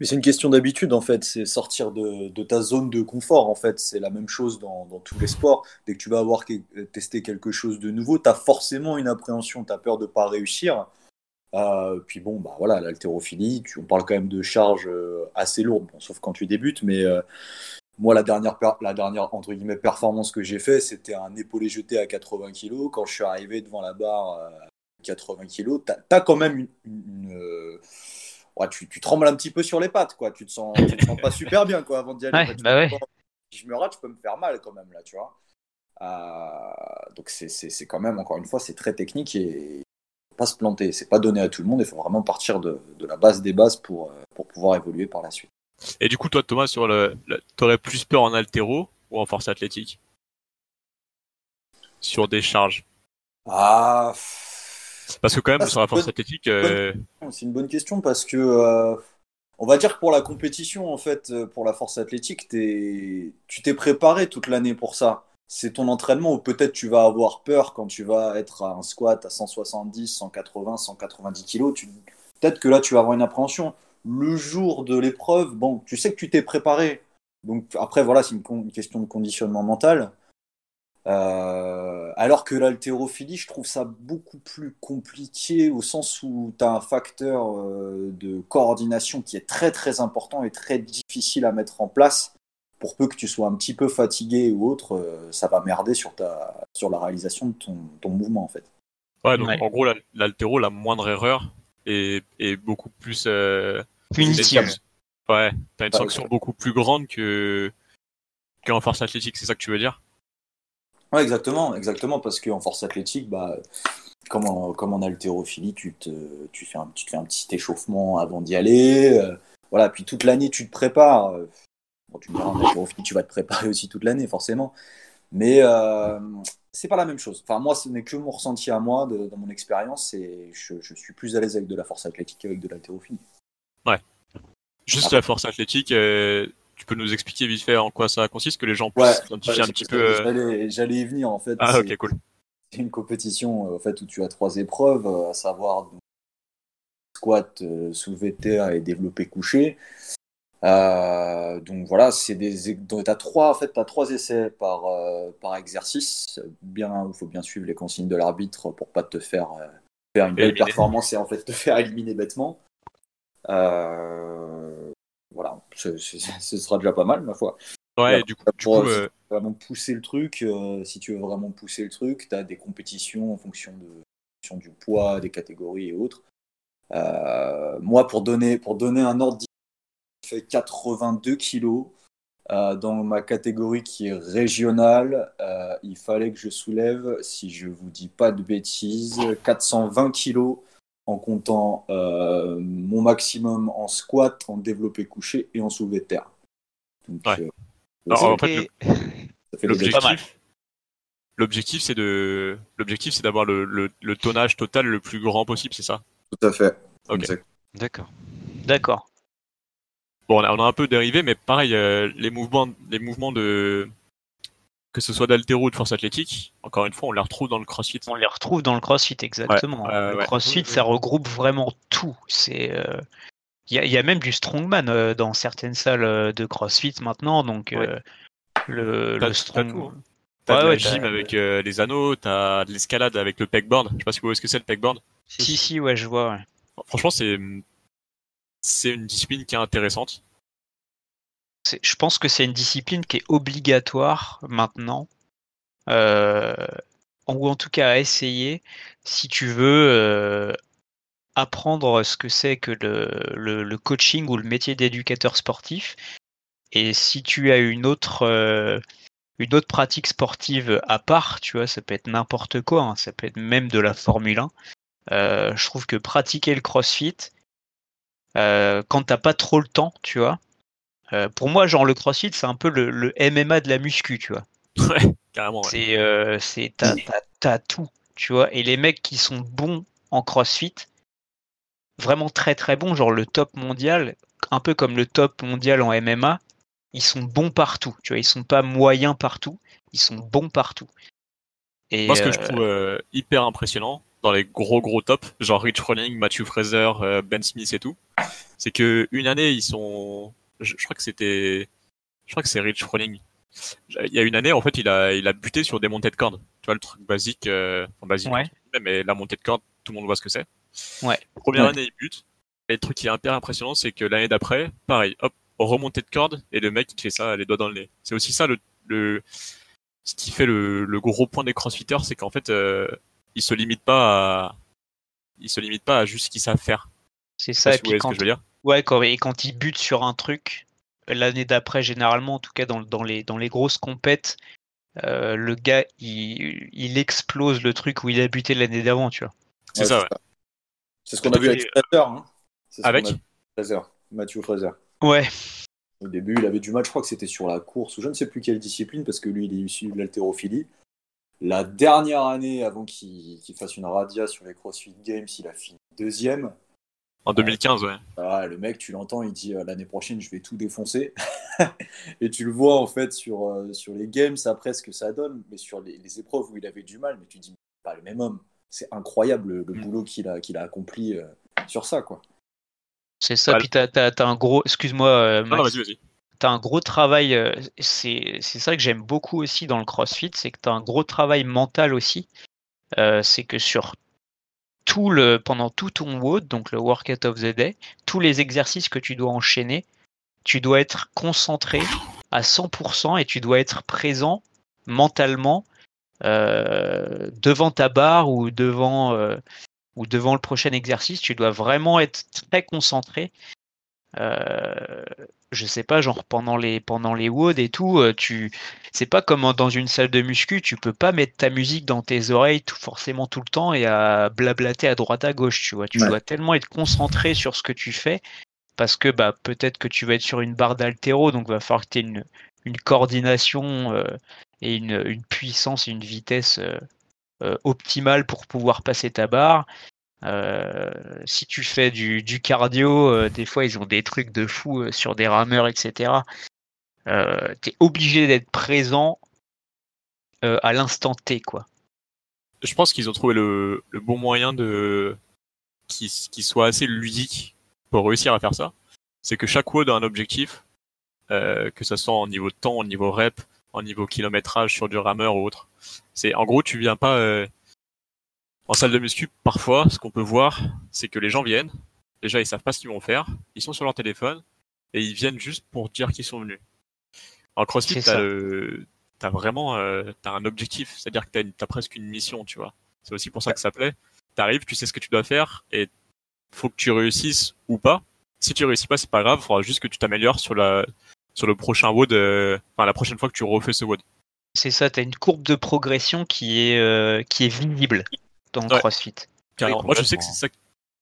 Mais c'est une question d'habitude en fait, c'est sortir de, ta zone de confort en fait. C'est la même chose dans, dans tous les sports. Dès que tu vas avoir que- testé quelque chose de nouveau, tu as forcément une appréhension, tu as peur de ne pas réussir. Euh, puis bon, bah voilà, l'haltérophilie, on parle quand même de charges euh, assez lourdes, sauf quand tu débutes, mais euh, moi la dernière, la dernière entre guillemets performance que j'ai fait, c'était un épaulé jeté à 80 kg. Quand je suis arrivé devant la barre euh, 80 kg, tu as, quand même une, euh, ouais, tu, tu trembles un petit peu sur les pattes, quoi. Tu te sens, tu te sens pas *laughs* super bien, quoi, avant d'y aller. Ouais, tu bah ouais. Si je me rate, je peux me faire mal quand même, là, tu vois. Euh, donc c'est c'est- c'est quand même, encore une fois, c'est très technique et faut pas se planter. C'est pas donné à tout le monde. Il faut vraiment partir de, de la base des bases pour, euh, pour pouvoir évoluer par la suite. Et du coup, toi, Thomas, sur le, le- t'aurais plus peur en altéro ou en force athlétique? Sur des charges? Ah, Parce que quand même, Ah, sur la c'est force bonne- athlétique, euh, c'est une bonne question parce que euh, on va dire que pour la compétition, en fait, euh, pour la force athlétique, tu t'es préparé toute l'année pour ça. C'est ton entraînement où peut-être tu vas avoir peur quand tu vas être à un squat à 170, 180, 190 kilos. Tu... Peut-être que là, tu vas avoir une appréhension. Le jour de l'épreuve, bon, tu sais que tu t'es préparé. Donc après, voilà, c'est une question de conditionnement mental. Euh, alors que l'haltérophilie, je trouve ça beaucoup plus compliqué au sens où tu as un facteur euh, de coordination qui est très très important et très difficile à mettre en place. Pour peu que tu sois un petit peu fatigué ou autre, euh, ça va merder sur, ta, sur la réalisation de ton, ton mouvement en fait. ouais, donc Ouais. en gros, l'altéro, la moindre erreur est, est beaucoup plus euh, Punitive. Ouais, t'as une Ouais, sanction beaucoup plus grande que qu'en force athlétique, c'est ça que tu veux dire? Ouais, exactement, exactement, parce qu'en force athlétique, bah, comme, en, comme en haltérophilie, tu te, tu, fais un, tu te fais un petit échauffement avant d'y aller. euh, voilà, puis toute l'année, tu te prépares. euh, Bon, tu me diras, en haltérophilie, tu vas te préparer aussi toute l'année, forcément. Mais euh, c'est pas la même chose. Enfin, moi, ce n'est que mon ressenti à moi, de- dans mon expérience, et je, je suis plus à l'aise avec de la force athlétique qu'avec de l'haltérophilie. Juste la force athlétique, euh, tu peux nous expliquer vite fait en quoi ça consiste, que les gens Ouais, puissent identifier Ouais, un petit peu. J'allais j'allais y venir, en fait. Ah ok cool. C'est une compétition euh, en fait, où tu as trois épreuves, euh, à savoir squat, euh, soulevé de terre et développé couché. Euh, donc voilà, c'est des donc t'as trois en fait t'as trois essais par euh, par exercice. Bien, il faut bien suivre les consignes de l'arbitre pour pas te faire euh, faire une belle Éliminer. performance et en fait te faire éliminer bêtement. Voilà, *laughs* ce sera déjà pas mal ma foi. Ouais, du coup, du pour, coup, euh, vraiment pousser le truc, euh, si tu veux vraiment pousser le truc, tu as des compétitions en fonction, de, en fonction du poids, des catégories et autres. Euh, moi, pour donner, pour donner un ordre je fais 82 kilos. Dans ma catégorie qui est régionale, il fallait que je soulève, si je vous dis pas de bêtises, 420 kilos en comptant euh, mon maximum en squat, en développé couché et en soulevé de terre. Donc, Ouais. euh, Alors, en fait, l'objectif, c'est de, l'objectif, c'est d'avoir le, le, le tonnage total le plus grand possible, c'est ça? Tout à fait. D'accord. D'accord. Bon, on a, on a un peu dérivé, mais pareil, euh, les mouvements, les mouvements de, que ce soit d'haltéro ou de force athlétique, encore une fois, on les retrouve dans le CrossFit. On les retrouve dans le CrossFit exactement. Ouais, ouais, le ouais. CrossFit, ça regroupe vraiment tout. C'est euh, il y, a, il y a même du strongman euh, dans certaines salles euh, de CrossFit maintenant, donc euh, le, le t'as strong. tout, hein. T'as Ouais, de la ouais, t'as- gym avec euh, les anneaux, t'as de l'escalade avec le pegboard. Je sais pas si vous voyez ce que c'est le pegboard? Si si ouais je vois. ouais. Franchement, c'est, c'est une discipline qui est intéressante. Je pense que c'est une discipline qui est obligatoire maintenant, euh, ou en tout cas à essayer si tu veux euh, apprendre ce que c'est que le, coaching ou le métier d'éducateur sportif. Et si tu as une autre, euh, une autre pratique sportive à part, tu vois, ça peut être n'importe quoi, hein, ça peut être même de la Formule 1. euh, je trouve que pratiquer le CrossFit, quand t'as pas trop le temps, tu vois, euh, pour moi, genre le CrossFit, c'est un peu le, le MMA de la muscu, tu vois. Ouais, carrément. ouais. C'est, euh, c'est, t'as, t'as- t'as tout, tu vois. Et les mecs qui sont bons en CrossFit, vraiment très très bons, genre le top mondial, un peu comme le top mondial en MMA, ils sont bons partout, tu vois. Ils sont pas moyens partout, ils sont bons partout. Et Moi, ce que je euh, trouve euh, hyper impressionnant dans les gros gros tops, genre Rich Froning, Matthew Fraser, Ben Smith et tout, c'est que une année ils sont, je, je crois que c'était, je crois que c'est Rich Froning. Il y a une année, en fait, il a il a buté sur des montées de cordes. Tu vois le truc basique, euh, enfin basique, Ouais. mais la montée de corde, tout le monde voit ce que c'est. Ouais. Première Ouais. année, il bute. Et le truc qui est hyper impressionnant, c'est que l'année d'après, pareil, hop, remontée de corde, et le mec il te fait ça, les doigts dans le nez. C'est aussi ça le, le ce qui fait le, le gros point des crossfitters, c'est qu'en fait, euh, ils se limitent pas à, ils se limitent pas à juste ce qu'ils savent faire. c'est ça. Et puis voyez ce quand, que je veux dire. Ouais, quand, et quand ils butent sur un truc, l'année d'après, généralement, en tout cas dans, dans, les, dans les grosses compètes, euh, le gars, il, il explose le truc où il a buté l'année d'avant, tu vois. C'est Ouais, ça, ouais. C'est ce qu'on a vu avec Fraser. Hein. C'est ce qu'on Avec vu Fraser, Matthew Fraser. Ouais. Au début, il avait du mal, je crois que c'était sur la course, ou je ne sais plus quelle discipline, parce que lui, il est issu de l'haltérophilie. La dernière année, avant qu'il qu'il fasse une radia sur les CrossFit Games, il a fini deuxième. En 2015, ouais. Ah, le mec, tu l'entends, il dit euh, l'année prochaine, je vais tout défoncer. *laughs* et tu le vois en fait sur, euh, sur les games après ce que ça donne, mais sur les, les épreuves où il avait du mal, mais tu dis, pas le même homme. C'est incroyable le, le Mm. boulot qu'il a, qu'il a accompli euh, sur ça, quoi. C'est ça. Ouais. Puis t'as, t'as, t'as un gros. Excuse-moi, euh, non, vas-y, vas-y. T'as un gros travail. euh, c'est, c'est ça que j'aime beaucoup aussi dans le CrossFit, c'est que t'as un gros travail mental aussi. Euh, c'est que sur pendant tout ton WOD, donc le Workout of the Day, tous les exercices que tu dois enchaîner, tu dois être concentré à 100% et tu dois être présent mentalement euh, devant ta barre ou devant, euh, ou devant le prochain exercice. Tu dois vraiment être très concentré. Euh, je sais pas, genre pendant les pendant les WOD et tout, euh, tu c'est pas comme dans une salle de muscu, tu peux pas mettre ta musique dans tes oreilles tout, forcément tout le temps et à blablater à droite à gauche, tu vois. Tu Ouais. dois tellement être concentré sur ce que tu fais parce que bah peut-être que tu vas être sur une barre d'altéro, donc va falloir que tu aies une, une coordination euh, et une, une puissance et une vitesse euh, optimale pour pouvoir passer ta barre. Euh, si tu fais du, cardio, euh, des fois ils ont des trucs de fou euh, sur des rameurs, etc. T'es obligé d'être présent à l'instant T, quoi. Je pense qu'ils ont trouvé le, bon moyen de qui, soit assez ludique pour réussir à faire ça. C'est que chaque WOD a un objectif, que ça soit en niveau de temps, en niveau rep, en niveau kilométrage sur du rameur ou autre. C'est en gros, tu viens pas en salle de muscu. Parfois, ce qu'on peut voir, c'est que les gens viennent. Déjà, ils savent pas ce qu'ils vont faire. Ils sont sur leur téléphone et ils viennent juste pour dire qu'ils sont venus. En CrossFit, t'as ça. le- t'as vraiment euh, t'as un objectif, c'est-à-dire que t'as, une- t'as presque une mission, tu vois. C'est aussi pour ça que ça plaît. T'arrives, tu sais ce que tu dois faire et faut que tu réussisses ou pas. Si tu réussis pas, c'est pas grave. Il faudra juste que tu t'améliores sur la sur le prochain WOD, euh, enfin la prochaine fois que tu refais ce WOD. C'est ça, tu as une courbe de progression qui est, euh, qui est visible dans le Ouais. CrossFit. Oui, Moi, je sais que c'est ça,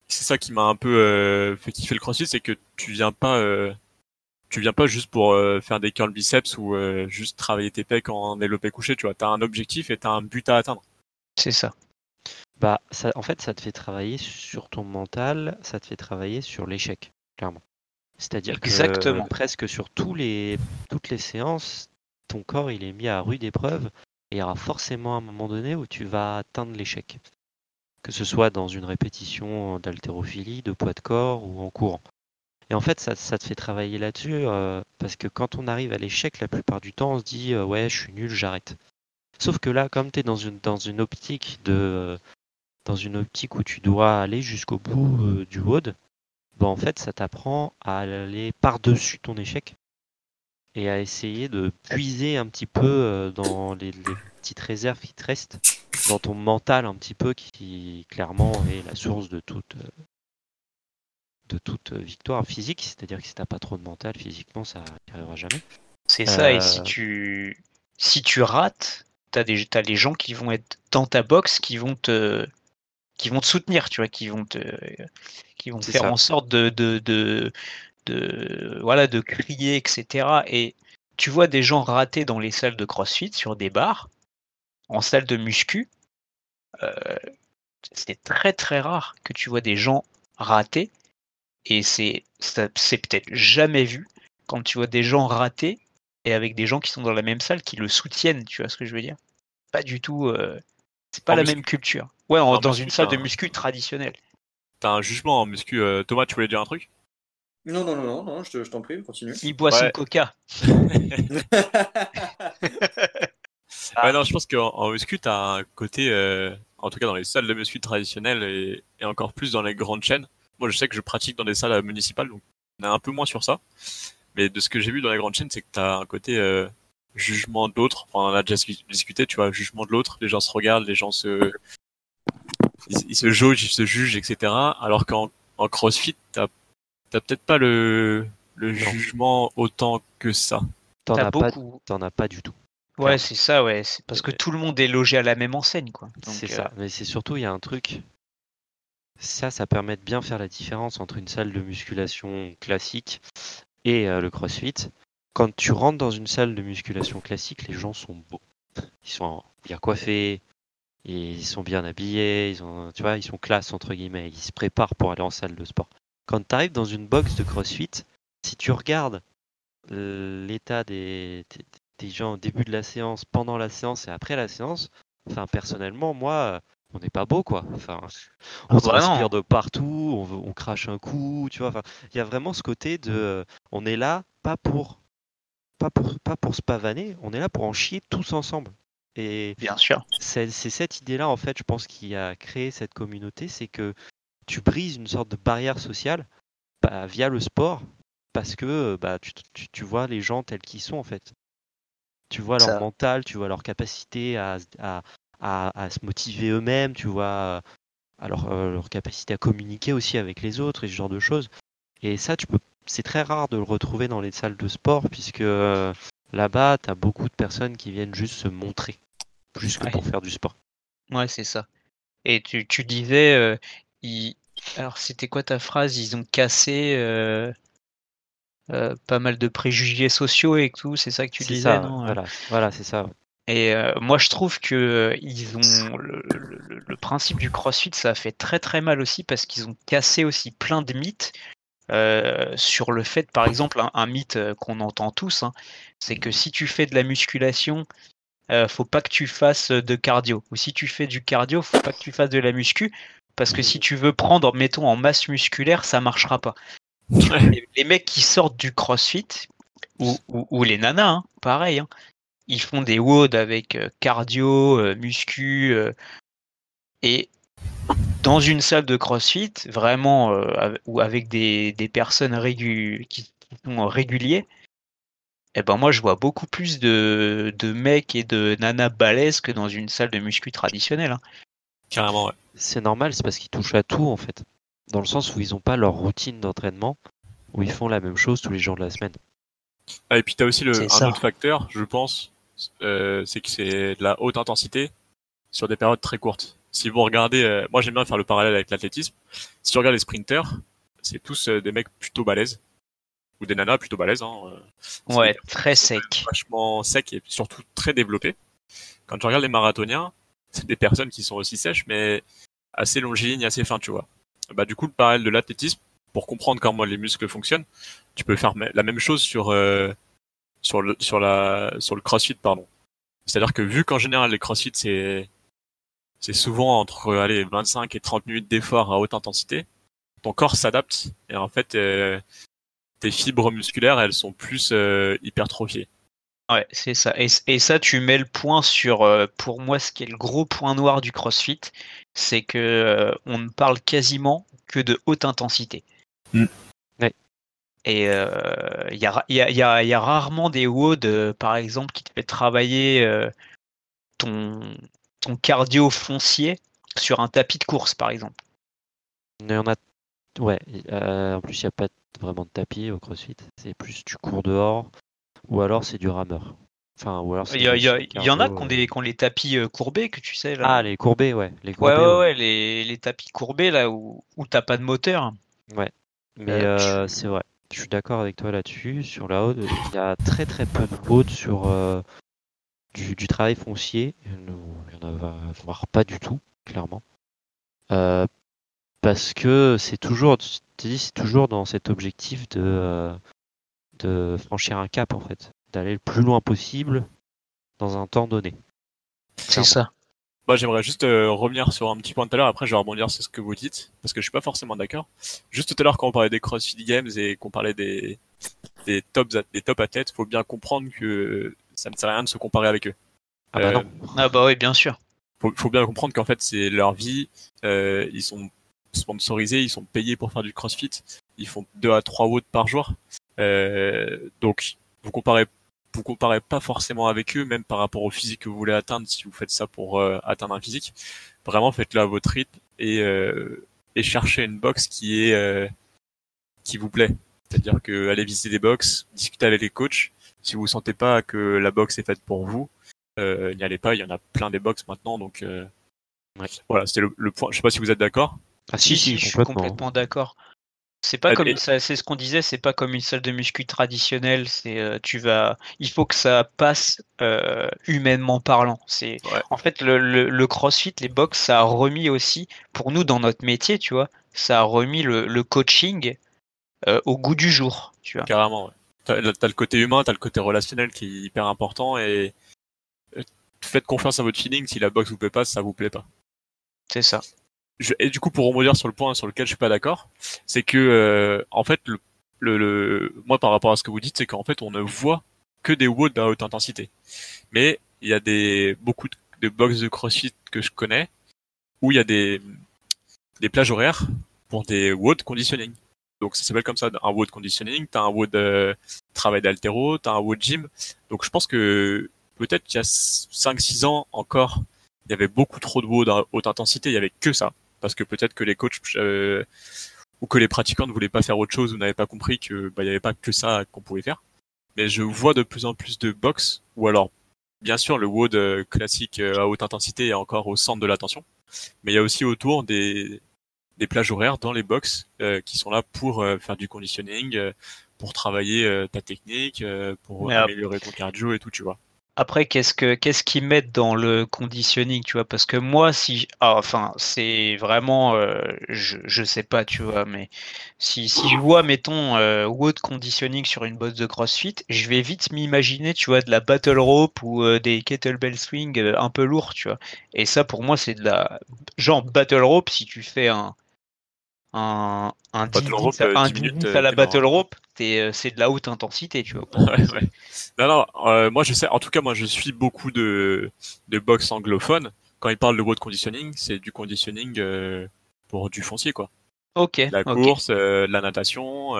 c'est ça qui m'a un peu euh, fait kiffer le CrossFit, c'est que tu viens pas, euh, tu viens pas juste pour euh, faire des curl biceps ou euh, juste travailler tes pecs en développé couché. Tu vois, t'as un objectif et t'as un but à atteindre. C'est ça. Bah, ça, en fait, ça te fait travailler sur ton mental, ça te fait travailler sur l'échec, clairement. C'est-à-dire que Exactement. presque sur tous les, toutes les séances, ton corps il est mis à rude épreuve et il y aura forcément un moment donné où tu vas atteindre l'échec. Que ce soit dans une répétition d'haltérophilie, de poids de corps ou en courant. Et en fait, ça, te fait travailler là-dessus euh, parce que quand on arrive à l'échec, la plupart du temps, on se dit euh, ouais, je suis nul, j'arrête. Sauf que là, comme tu es dans une, optique de dans une optique où tu dois aller jusqu'au bout euh, du WOD, bah en fait, ça t'apprend à aller par-dessus ton échec et à essayer de puiser un petit peu dans les petites réserves qui te restent, dans ton mental un petit peu qui clairement est la source de toute euh, de toute victoire physique. C'est-à-dire que si t'as pas trop de mental physiquement, ça n'y arrivera jamais. C'est ça, et Euh, si tu, si tu rates, tu as, as les gens qui vont être dans ta box qui vont te, qui vont te soutenir, tu vois, qui vont te, qui vont faire ça. en sorte de, de, de, de- voilà, de crier, etc. Et tu vois des gens rater dans les salles de CrossFit sur des bars, en salle de muscu. euh, c'est très très rare que tu vois des gens rater, et c'est ça- c'est peut-être jamais vu quand tu vois des gens rater et avec des gens qui sont dans la même salle qui le soutiennent, tu vois ce que je veux dire? Pas du tout. euh, c'est pas En la muscu. même culture. Ouais, en- En dans muscu, une salle de muscu traditionnelle. T'as un jugement en muscu. euh, Thomas, tu voulais dire un truc? Non, non, non, non, non, je te- je t'en prie, continue. Il boit son Ouais. *laughs* *laughs* Ouais, non, je pense qu'en en muscu, t'as un côté, euh, en tout cas dans les salles de muscu traditionnelles et, et encore plus dans les grandes chaînes. Moi, je sais que je pratique dans des salles municipales, donc on est un peu moins sur ça. Mais de ce que j'ai vu dans les grandes chaînes, c'est que t'as un côté euh, jugement de l'autre. Enfin, on en a déjà discu- discuté, tu vois, jugement de l'autre. Les gens se regardent, les gens se, ils, ils se jaugent, ils se jugent, etc. Alors qu'en en CrossFit, t'as t'as peut-être pas le jugement autant que ça. T'en T'as as, pas, beaucoup. t'en as pas du tout. Ouais, c'est ça, ouais. Parce que tout le monde est logé à la même enseigne, quoi. C'est euh, ça. Mais c'est surtout, il y a un truc. Ça, ça permet de bien faire la différence entre une salle de musculation classique et euh, le crossfit. Quand tu rentres dans une salle de musculation classique, les gens sont beaux. Ils sont bien coiffés, ils sont bien habillés, ils ont, tu vois, ils sont classe entre guillemets. Ils se préparent pour aller en salle de sport. Quand tu arrives dans une box de crossfit, si tu regardes euh, l'état des, des, gens au début de la séance, pendant la séance et après la séance, enfin personnellement, moi, on n'est pas beau quoi. Enfin, on Ah bah non. transpire de partout, on, veut- on crache un coup, tu vois. Enfin, il y a vraiment ce côté de, on est là pas pour, pas pour, pas pour se pavaner, on est là pour en chier tous ensemble. Et Bien sûr. c'est c'est cette idée-là, en fait, je pense, qui a créé cette communauté, c'est que tu brises une sorte de barrière sociale bah, via le sport, parce que bah, tu, tu- tu vois les gens tels qu'ils sont, en fait. Tu vois leur Ça. mental, tu vois leur capacité à, à, à- à se motiver eux-mêmes, tu vois euh, alors, euh, leur capacité à communiquer aussi avec les autres et ce genre de choses. Et ça, tu peux, c'est très rare de le retrouver dans les salles de sport, puisque euh, là-bas, tu as beaucoup de personnes qui viennent juste se montrer, juste Ouais. pour faire du sport. Ouais, c'est ça. Et tu, tu disais, euh, ils- alors c'était quoi ta phrase? Ils ont cassé, euh, pas mal de préjugés sociaux et tout, c'est ça que tu disais, ça, non voilà, voilà, c'est ça. Et euh, moi, je trouve que euh, ils ont le, le- le principe du CrossFit, ça a fait très très mal aussi parce qu'ils ont cassé aussi plein de mythes euh, sur le fait, par exemple, un, un mythe euh, qu'on entend tous, hein, c'est que si tu fais de la musculation, euh, faut pas que tu fasses de cardio. Ou si tu fais du cardio, faut pas que tu fasses de la muscu parce que si tu veux prendre, mettons, en masse musculaire, ça marchera pas. Les, les mecs qui sortent du CrossFit ou, ou- ou les nanas, hein, pareil, hein, ils font des WOD avec euh, cardio, euh, muscu, euh, et dans une salle de CrossFit, vraiment, euh, ou avec des, des personnes régu- qui, qui sont réguliers, eh ben moi je vois beaucoup plus de, de mecs et de nanas balèzes que dans une salle de muscu traditionnelle. hein. Carrément, ouais. C'est normal, c'est parce qu'ils touchent à tout en fait. Dans le sens où ils n'ont pas leur routine d'entraînement, où ils font la même chose tous les jours de la semaine. Ah, et puis tu as aussi le, un ça. autre facteur, je pense, euh, c'est que c'est de la haute intensité sur des périodes très courtes. Si vous regardez, euh, moi j'aime bien faire le parallèle avec l'athlétisme. Si tu regardes les sprinters, c'est tous euh, des mecs plutôt balèzes ou des nanas plutôt balèzes. Hein, euh. Ouais, très sec. vachement secs et surtout très développés. Quand tu regardes les marathoniens, c'est des personnes qui sont aussi sèches, mais assez longilignes, assez fins, tu vois. Bah, du coup, le parallèle de l'athlétisme, pour comprendre comment les muscles fonctionnent, tu peux faire la même chose sur, euh, sur, le, sur, la, sur le crossfit, pardon. C'est-à-dire que vu qu'en général, les crossfit, c'est, c'est souvent entre allez, 25 et 30 minutes d'effort à haute intensité, ton corps s'adapte et en fait, euh, tes fibres musculaires, elles sont plus euh, hypertrophiées. Ouais, c'est ça. Et, et ça, tu mets le point sur, euh, pour moi, ce qui est le gros point noir du CrossFit, c'est que euh, on ne parle quasiment que de haute intensité. Mm. Ouais. Et il y, a, y, a, y, a, y a rarement des WOD, euh, par exemple, qui te fait travailler euh, ton, ton cardio foncier sur un tapis de course, par exemple. Il y en a. Ouais, euh, en plus, il n'y a pas vraiment de tapis au crossfit. C'est plus du cours dehors ou alors c'est du rameur. Enfin, ou alors Il y, a- y, a- y en a qui ont, euh. des, qui ont les tapis euh, courbés, que tu sais. Là. Ah, les courbés, ouais. Les ouais, courbés, ouais, ouais, les, les tapis courbés, là, où, où t'as pas de moteur. Mais Euh, euh, c'est vrai. Je suis d'accord avec toi là-dessus. Sur la haute, il y a très très peu de haute sur euh, du, du travail foncier. Il y en a, voire pas du tout, clairement. Parce que c'est toujours, c'est toujours dans cet objectif de, de franchir un cap en fait, d'aller le plus loin possible dans un temps donné. C'est ça. Moi, j'aimerais juste euh, revenir sur un petit point tout à l'heure. Après, je vais rebondir sur ce que vous dites, parce que je suis pas forcément d'accord. Juste tout à l'heure, quand on parlait des CrossFit Games et qu'on parlait des des tops des top athlètes, faut bien comprendre que ça ne sert à rien de se comparer avec eux. Ah bah Euh, non. Ah bah oui, bien sûr. faut, faut bien comprendre qu'en fait, c'est leur vie. euh, ils sont sponsorisés, ils sont payés pour faire du CrossFit. Ils font deux à trois watts par jour. Euh, donc, vous comparez vous comparez pas forcément avec eux, même par rapport au physique que vous voulez atteindre, si vous faites ça pour euh, atteindre un physique. Vraiment, faites-le à votre rythme et, euh, et cherchez une box qui est euh, qui vous plaît. C'est-à-dire que allez visiter des box, discutez avec les coachs. Si vous sentez pas que la box est faite pour vous, euh, n'y allez pas. Il y en a plein des box maintenant, donc euh, Ouais. voilà, c'était le, le point. Je sais pas si vous êtes d'accord. Ah Si, si, je suis complètement d'accord. C'est pas Ah, comme salle- c'est ce qu'on disait, c'est pas comme une salle de muscu traditionnelle. C'est euh, tu vas, il faut que ça passe euh, humainement parlant. C'est Ouais. en fait le, le, le CrossFit, les box, ça a remis aussi pour nous dans notre métier, tu vois, ça a remis le, le coaching euh, au goût du jour, tu vois. Carrément. Ouais. T'as, t'as le côté humain, t'as le côté relationnel qui est hyper important et faites confiance à votre feeling. Si la box vous plaît pas, ça vous plaît pas. C'est ça. Je- et du coup, pour rebondir sur le point sur lequel je suis pas d'accord, c'est que euh, en fait, le, le, le- moi par rapport à ce que vous dites, c'est qu'en fait, on ne voit que des WOD à haute intensité. Mais il y a des beaucoup de, de box de CrossFit que je connais où il y a des des plages horaires pour des WOD conditioning. Donc ça s'appelle comme ça, un WOD conditioning, t'as un WOD euh, travail d'altéro, t'as un WOD gym. Donc je pense que peut-être qu'il y a 5-6 ans encore, il y avait beaucoup trop de WOD à haute intensité, il y avait que ça. Parce que peut-être que les coachs euh, ou que les pratiquants ne voulaient pas faire autre chose ou n'avaient pas compris que bah, il y avait pas que ça qu'on pouvait faire. Mais je vois de plus en plus de box, ou alors bien sûr le WOD euh, classique euh, à haute intensité est encore au centre de l'attention. Mais il y a aussi autour des, des plages horaires dans les box euh, qui sont là pour euh, faire du conditioning, pour travailler euh, ta technique, pour Mais améliorer ton cardio et tout, tu vois. Après, qu'est-ce que qu'est-ce qu'ils mettent dans le conditioning, tu vois? Parce que moi, si, ah, enfin, c'est vraiment, euh, je, je sais pas, tu vois, mais si, si je vois, mettons, euh, conditioning sur une bosse de CrossFit, je vais vite m'imaginer, tu vois, de la battle rope ou euh, des kettlebell swing euh, un peu lourds, tu vois? Et ça, pour moi, c'est de la, genre battle rope, si tu fais un, un, un 10 Battle rope, à- euh, un 10 10 minutes, à euh, la battle rope, euh, c'est de la haute intensité, tu vois. *laughs* Ouais, ouais. Non, non, euh, moi je sais, en tout cas, moi je suis beaucoup de, de box anglophones. Quand ils parlent de road conditioning, c'est du conditioning euh, pour du foncier, quoi. Ok, la course, euh, de la natation,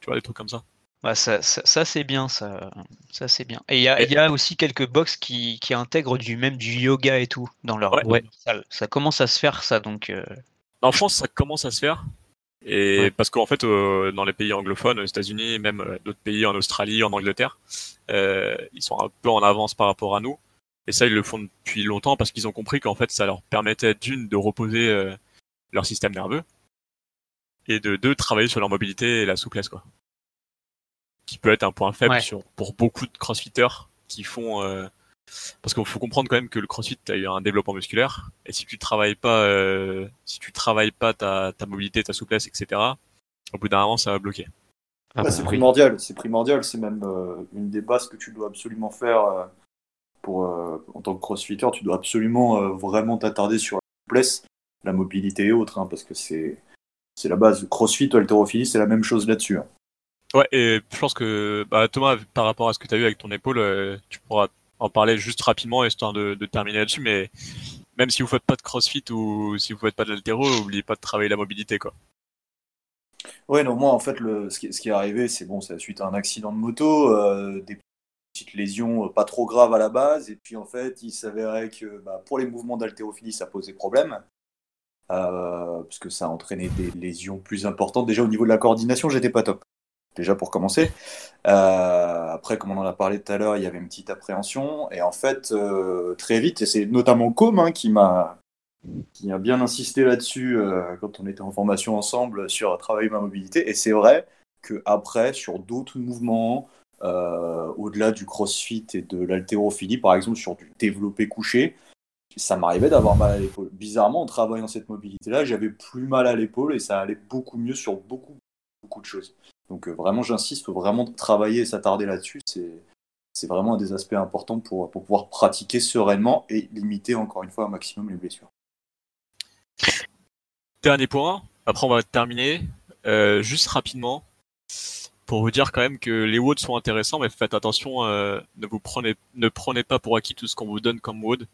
tu vois, des trucs comme ça. Bah, ça, ça, ça, c'est bien, ça, ça c'est bien. Et il y a, Et- il y a aussi quelques box qui, qui intègrent du même du yoga et tout dans leur, Ouais. salle. Ça commence à se faire ça, donc En France, ça commence à se faire. Et Ouais. parce qu'en fait, euh, dans les pays anglophones, aux États-Unis, même euh, d'autres pays, en Australie, en Angleterre, euh, ils sont un peu en avance par rapport à nous. Et ça, ils le font depuis longtemps parce qu'ils ont compris qu'en fait, ça leur permettait d'une de reposer euh, leur système nerveux et de deux travailler sur leur mobilité et la souplesse, quoi. Qui peut être un point faible Ouais. sur pour beaucoup de crossfitters qui font euh, parce qu'il faut comprendre quand même que le CrossFit a eu un développement musculaire et si tu travailles pas euh, si tu travailles pas ta, ta mobilité, ta souplesse, etc. Au bout d'un moment, ça va bloquer. Ah Ouais, bah c'est primordial, c'est primordial, c'est même euh, une des bases que tu dois absolument faire euh, pour, euh, en tant que crossfitter, tu dois absolument euh, vraiment t'attarder sur la souplesse, la mobilité et autres, hein, parce que c'est c'est la base. Crossfit ou haltérophilie, c'est la même chose là-dessus. hein. Ouais, et je pense que bah, Thomas, par rapport à ce que tu as vu avec ton épaule, euh, tu pourras en parler juste rapidement histoire de, de terminer là-dessus. Mais même si vous faites pas de CrossFit ou si vous faites pas de l'haltéro, oubliez pas de travailler la mobilité, quoi. Ouais, non, moi en fait, le, ce, qui, est arrivé, c'est bon, c'est suite à un accident de moto, euh, des petites lésions euh, pas trop graves à la base, et puis en fait, il s'avérait que bah, pour les mouvements d'haltérophilie, ça posait problème, euh, parce que ça entraînait des lésions plus importantes. Déjà au niveau de la coordination, j'étais pas top. Déjà pour commencer. Euh, après, comme on en a parlé tout à l'heure, il y avait une petite appréhension, et en fait, euh, très vite, et c'est notamment Com hein, qui m'a qui a bien insisté là-dessus euh, quand on était en formation ensemble sur travailler ma mobilité. Et c'est vrai que après, sur d'autres mouvements, au-delà du crossfit et de l'haltérophilie, par exemple sur du développé couché, ça m'arrivait d'avoir mal à l'épaule. Bizarrement, en travaillant cette mobilité-là, j'avais plus mal à l'épaule et ça allait beaucoup mieux sur beaucoup, beaucoup de choses. Donc euh, vraiment, j'insiste, faut vraiment travailler et s'attarder là-dessus. C'est vraiment un des aspects importants pour, pouvoir pratiquer sereinement et limiter encore une fois un maximum les blessures. Dernier point, après on va terminer. Euh, juste rapidement, pour vous dire quand même que les WOD sont intéressants, mais faites attention, euh, ne vous prenez, ne prenez pas pour acquis tout ce qu'on vous donne comme WOD.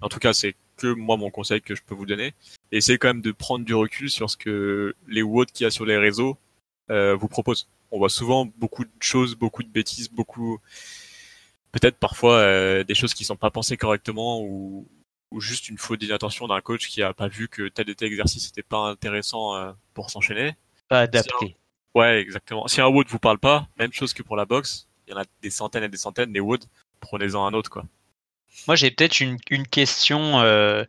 En tout cas, c'est que moi mon conseil que je peux vous donner. Essayez quand même de prendre du recul sur ce que les WOD qu'il y a sur les réseaux vous proposent. On voit souvent beaucoup de choses, beaucoup de bêtises, beaucoup, peut-être parfois euh, des choses qui sont pas pensées correctement ou, ou juste une faute d'inattention d'un coach qui a pas vu que tel et tel exercice n'était pas intéressant euh, pour s'enchaîner. pas adapté. Ouais, exactement. Si un WOD vous parle pas, même chose que pour la boxe, il y en a des centaines et des centaines, des WOD, prenez-en un autre, quoi. Moi, j'ai peut-être une, une question euh,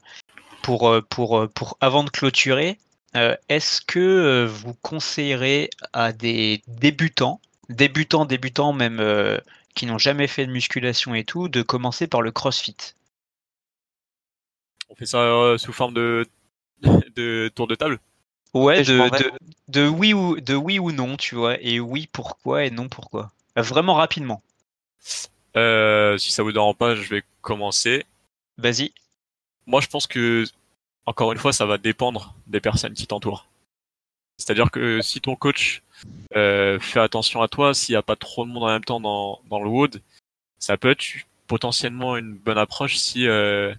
pour, euh, pour, euh, pour avant de clôturer. Euh, Est-ce que euh, vous conseillerez à des débutants, débutants, débutants même euh, qui n'ont jamais fait de musculation et tout, de commencer par le CrossFit? On fait ça euh, sous forme de, *laughs* de tour de table? Ouais, de, prendrais- de, de oui ou, de oui ou non, tu vois, et oui pourquoi et non pourquoi? Vraiment rapidement. Euh, si ça vous dérange pas, je vais commencer. Vas-y. Moi, je pense que, encore une fois, ça va dépendre des personnes qui t'entourent. C'est-à-dire que si ton coach euh, fait attention à toi, s'il n'y a pas trop de monde en même temps dans, dans le WOD, ça peut être potentiellement une bonne approche si, euh,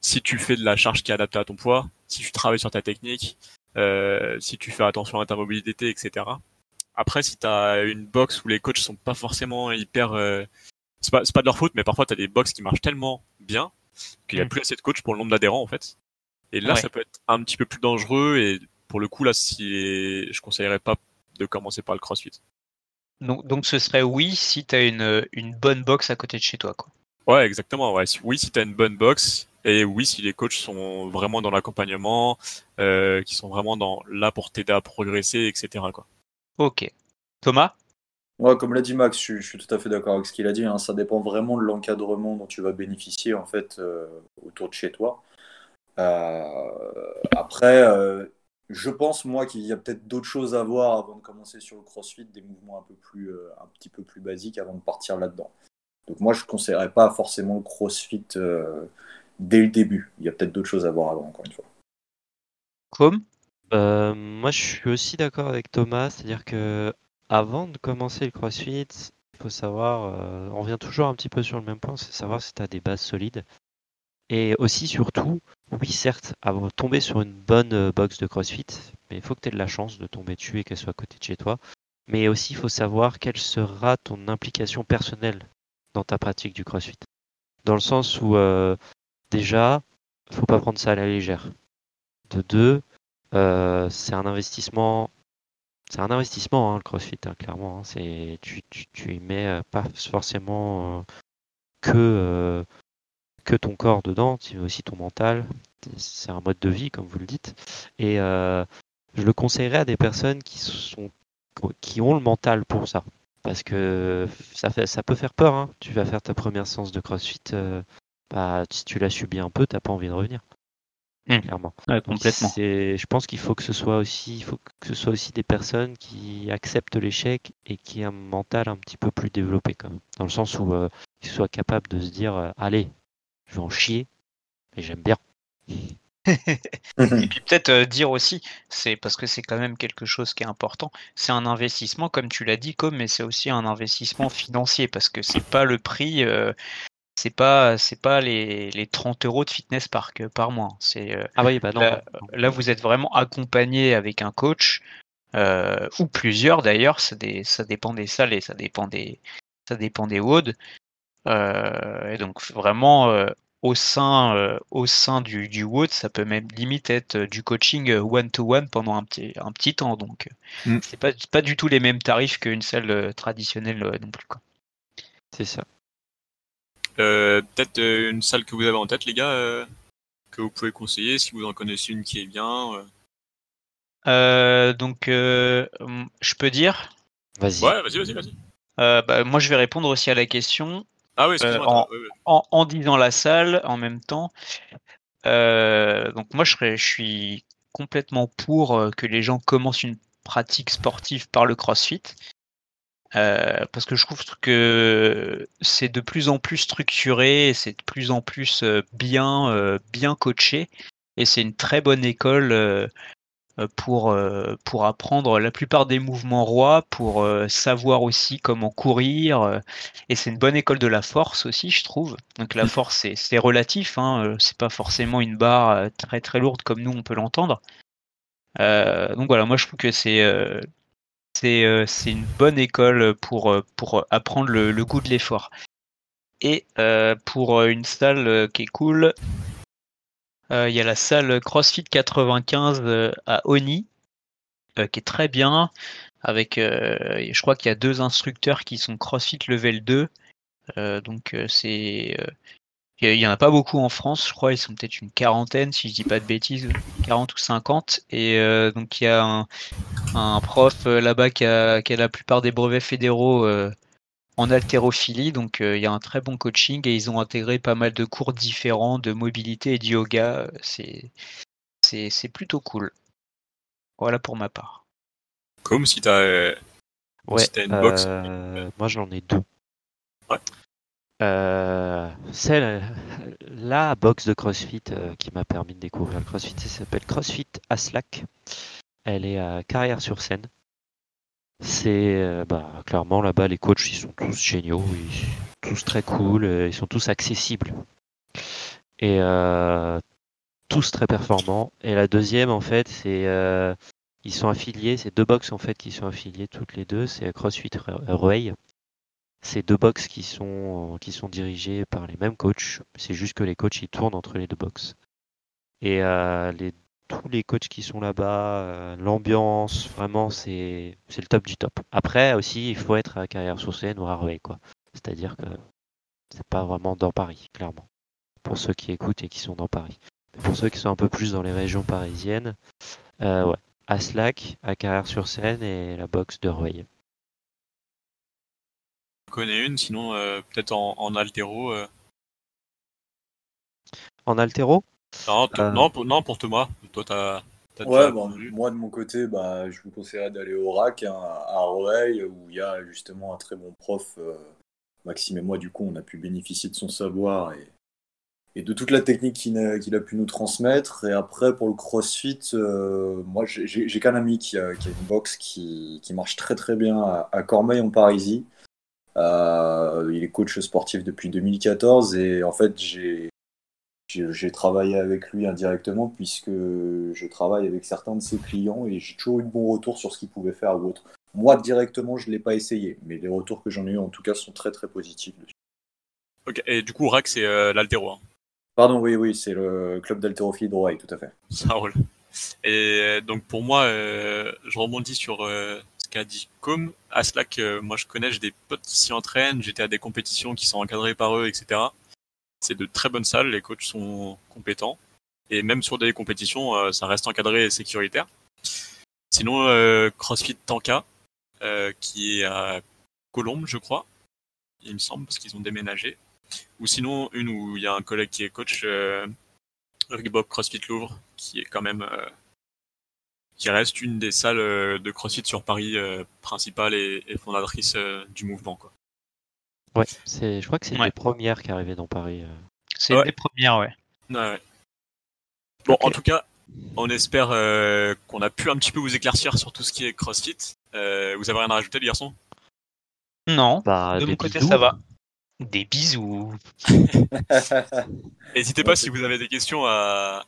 si tu fais de la charge qui est adaptée à ton poids, si tu travailles sur ta technique, euh, si tu fais attention à ta mobilité, etc. Après, si tu as une box où les coachs sont pas forcément hyper... Euh, c'est pas, de leur faute, mais parfois tu as des box qui marchent tellement bien qu'il y a Mm. plus assez de coachs pour le nombre d'adhérents en fait. Et là, Ouais. ça peut être un petit peu plus dangereux et pour le coup là, si je conseillerais pas de commencer par le CrossFit. Donc, donc ce serait oui si tu as une, une bonne box à côté de chez toi. Quoi. Ouais, exactement. Ouais. Si- Oui, si t'as une bonne box et oui, si les coachs sont vraiment dans l'accompagnement, euh, qui sont vraiment dans là pour t'aider à progresser, etc. Quoi. Ok. Thomas? Ouais, comme l'a dit Max, je, je suis tout à fait d'accord avec ce qu'il a dit. hein. Ça dépend vraiment de l'encadrement dont tu vas bénéficier en fait euh, autour de chez toi. Euh, après, euh, je pense moi qu'il y a peut-être d'autres choses à voir avant de commencer sur le CrossFit, des mouvements un peu plus, euh, un petit peu plus basiques avant de partir là-dedans. Donc moi, je ne conseillerais pas forcément le CrossFit euh, dès le début. Il y a peut-être d'autres choses à voir avant, encore une fois. Comme Euh, moi, je suis aussi d'accord avec Thomas, c'est-à-dire que avant de commencer le CrossFit, il faut savoir, euh, on revient toujours un petit peu sur le même point, c'est savoir si tu as des bases solides. Et aussi, surtout, oui, certes, avoir tomber sur une bonne euh, box de CrossFit, mais il faut que tu aies de la chance de tomber dessus et qu'elle soit à côté de chez toi. Mais aussi, il faut savoir quelle sera ton implication personnelle dans ta pratique du CrossFit. Dans le sens où, euh, déjà, faut pas prendre ça à la légère. De deux, euh, c'est un investissement. C'est un investissement, hein, le CrossFit, hein, clairement. hein. c'est, tu, tu, tu y mets euh, pas forcément euh, que, que ton corps dedans, tu mets aussi ton mental. C'est un mode de vie, comme vous le dites. Et euh, je le conseillerais à des personnes qui sont qui ont le mental pour ça. Parce que ça, fait, ça peut faire peur. hein. Tu vas faire ta première séance de CrossFit. euh, bah, si tu l'as subi un peu, t'as pas envie de revenir. Mm. Clairement. Ouais, complètement. je pense qu'il faut que ce soit aussi, il faut que ce soit aussi des personnes qui acceptent l'échec et qui aient un mental un petit peu plus développé quand même. Dans le sens où euh, ils soient capables de se dire, euh, allez, je vais en chier, mais j'aime bien. Et puis peut-être euh, dire aussi, c'est parce que c'est quand même quelque chose qui est important, c'est un investissement, comme tu l'as dit, comme, mais c'est aussi un investissement financier, parce que c'est pas le prix, euh, c'est pas, c'est pas les, les 30 euros de fitness par, par mois. C'est, euh, Ah oui, bah non. Là- non. là, vous êtes vraiment accompagné avec un coach, euh, ou plusieurs d'ailleurs, ça dépend des salles et ça dépend des, ça dépend des WOD. Euh, et donc vraiment euh, au sein, euh, au sein du, du WOD, ça peut même limite être du coaching one to one pendant un petit, un petit temps. Donc Mm. c'est pas, pas du tout les mêmes tarifs qu'une salle traditionnelle euh, non plus. Quoi. C'est ça. Euh, Peut-être euh, une salle que vous avez en tête, les gars, euh, que vous pouvez conseiller, si vous en connaissez une qui est bien. euh. Euh, donc je peux dire, Vas-y. Ouais, vas-y, vas-y, vas-y. euh, bah, moi je vais répondre aussi à la question. Ah oui. Euh, en- ouais. en, en disant la salle en même temps. Euh, donc moi je, serais, je suis complètement pour euh, que les gens commencent une pratique sportive par le CrossFit. Euh, parce que je trouve que c'est de plus en plus structuré, c'est de plus en plus bien, bien coaché, et c'est une très bonne école pour, euh, pour apprendre la plupart des mouvements rois, pour euh, savoir aussi comment courir, euh, et c'est une bonne école de la force aussi, je trouve. Donc la force, c'est- c'est relatif, hein, euh, c'est pas forcément une barre euh, très très lourde comme nous on peut l'entendre. Euh, donc voilà, moi je trouve que c'est euh, c'est euh, c'est une bonne école pour, euh, pour apprendre le, le goût de l'effort. Et euh, pour euh, une salle euh, qui est cool, euh, il y a la salle CrossFit 95 euh, à Oni, euh, qui est très bien, avec, euh, je crois qu'il y a deux instructeurs qui sont CrossFit Level 2, euh, donc euh, c'est... euh, il y en a pas beaucoup en France, je crois, ils sont peut-être une quarantaine, si je dis pas de bêtises, 40 ou 50. Et euh, donc il y a un, prof euh, là-bas qui a, qui a la plupart des brevets fédéraux euh, en haltérophilie, donc euh, il y a un très bon coaching et ils ont intégré pas mal de cours différents de mobilité et de yoga. C'est c'est c'est plutôt cool. Voilà pour ma part. Comme si t'as euh, Ouais, si t'as une box. euh, moi j'en ai deux. Ouais. Euh, celle, la box de CrossFit euh, qui m'a permis de découvrir le CrossFit, ça s'appelle CrossFit Aslak. Elle est à Carrière-sur-Seine. C'est euh, bah, clairement là-bas les coachs ils sont tous géniaux, ils sont tous très cool, euh, ils sont tous accessibles et euh, tous très performants. Et la deuxième en fait c'est euh, ils sont affiliés, c'est deux box en fait qui sont affiliées toutes les deux, c'est CrossFit Rueil. C'est deux box qui sont qui sont dirigés par les mêmes coachs. C'est juste que les coachs ils tournent entre les deux box. Et tous les coachs qui sont là-bas, euh, l'ambiance, vraiment, c'est le top du top. Après aussi, il faut être à carrière sur scène ou à Rueil, quoi. C'est-à-dire que c'est pas vraiment dans Paris, clairement. Pour ceux qui écoutent et qui sont dans Paris. Mais pour ceux qui sont un peu plus dans les régions parisiennes, euh, ouais. Aslak, à carrière sur scène et la boxe de Rueil. connais une, sinon euh, peut-être en, en altéro. euh. En altéro? Non, Euh. non, pour, non, pour Thomas. Toi, t'as. Ouais, déjà bon, entendu. moi de mon côté, bah, je vous conseillerais d'aller au RAC hein, à Rueil, où il y a justement un très bon prof. euh, Maxime et moi, du coup, on a pu bénéficier de son savoir et, et de toute la technique qu'il a, pu nous transmettre. Et après, pour le CrossFit, euh, moi, j'ai- qu'un ami qui a, qui a une box qui, qui marche très très bien à, à Cormeil en Parisie. Euh, il est coach sportif depuis 2014 et en fait, j'ai j'ai travaillé avec lui indirectement puisque je travaille avec certains de ses clients et j'ai toujours eu de bons retours sur ce qu'il pouvait faire ou autre. Moi, directement, je ne l'ai pas essayé, mais les retours que j'en ai eu en tout cas sont très très positifs. dessus. Ok, et du coup, RAC, c'est euh, l'altéro. hein. Pardon, oui, oui, c'est le club d'haltérophilie de Roaille, tout à fait. *laughs* Ça roule. Et euh, donc pour moi, euh, je rebondis sur euh, ce qu'a dit Com. À Slack, moi je connais, j'ai des potes qui s'y entraînent, j'étais à des compétitions qui sont encadrées par eux, etc. C'est de très bonnes salles, les coachs sont compétents. Et même sur des compétitions, euh, ça reste encadré et sécuritaire. Sinon, euh, CrossFit Tanka, euh, qui est à Colombes, je crois, il me semble, parce qu'ils ont déménagé. Ou sinon, une où il y a un collègue qui est coach, euh, Reebok CrossFit Louvre, qui est quand même qui reste une des salles de CrossFit sur Paris euh, principale et, fondatrice du mouvement. Quoi. Ouais, c'est, je crois que c'est une Ouais. des premières qui est arrivée dans Paris. euh. C'est Ouais. une des premières, ouais. Ouais, ouais. Bon, en tout cas, on espère euh, qu'on a pu un petit peu vous éclaircir sur tout ce qui est CrossFit. Euh, vous avez rien à rajouter, les garçons? Non, Bah, de mon côté, bisous. ça va. Des bisous. *laughs* N'hésitez pas si vous avez des questions à,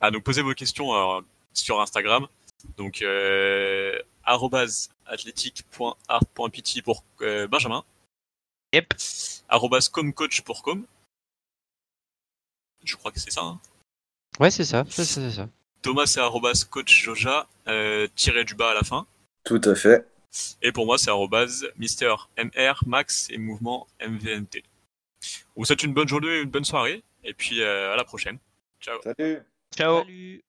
à nous poser vos questions euh, sur Instagram. Donc, euh, arrobase athletic.art.pity pour euh, Benjamin. Yep. Arrobase comcoach pour com. Je crois que c'est ça. hein. Ouais, c'est ça, c'est ça, c'est ça. Thomas, c'est arrobase coach Joja, euh, tiré du bas à la fin. Tout à fait. Et pour moi, c'est arrobase Mister MR, Max et mouvement MVNT. On vous souhaite une bonne journée, une bonne soirée. Et puis, euh, à la prochaine. Ciao. Salut Ciao. Salut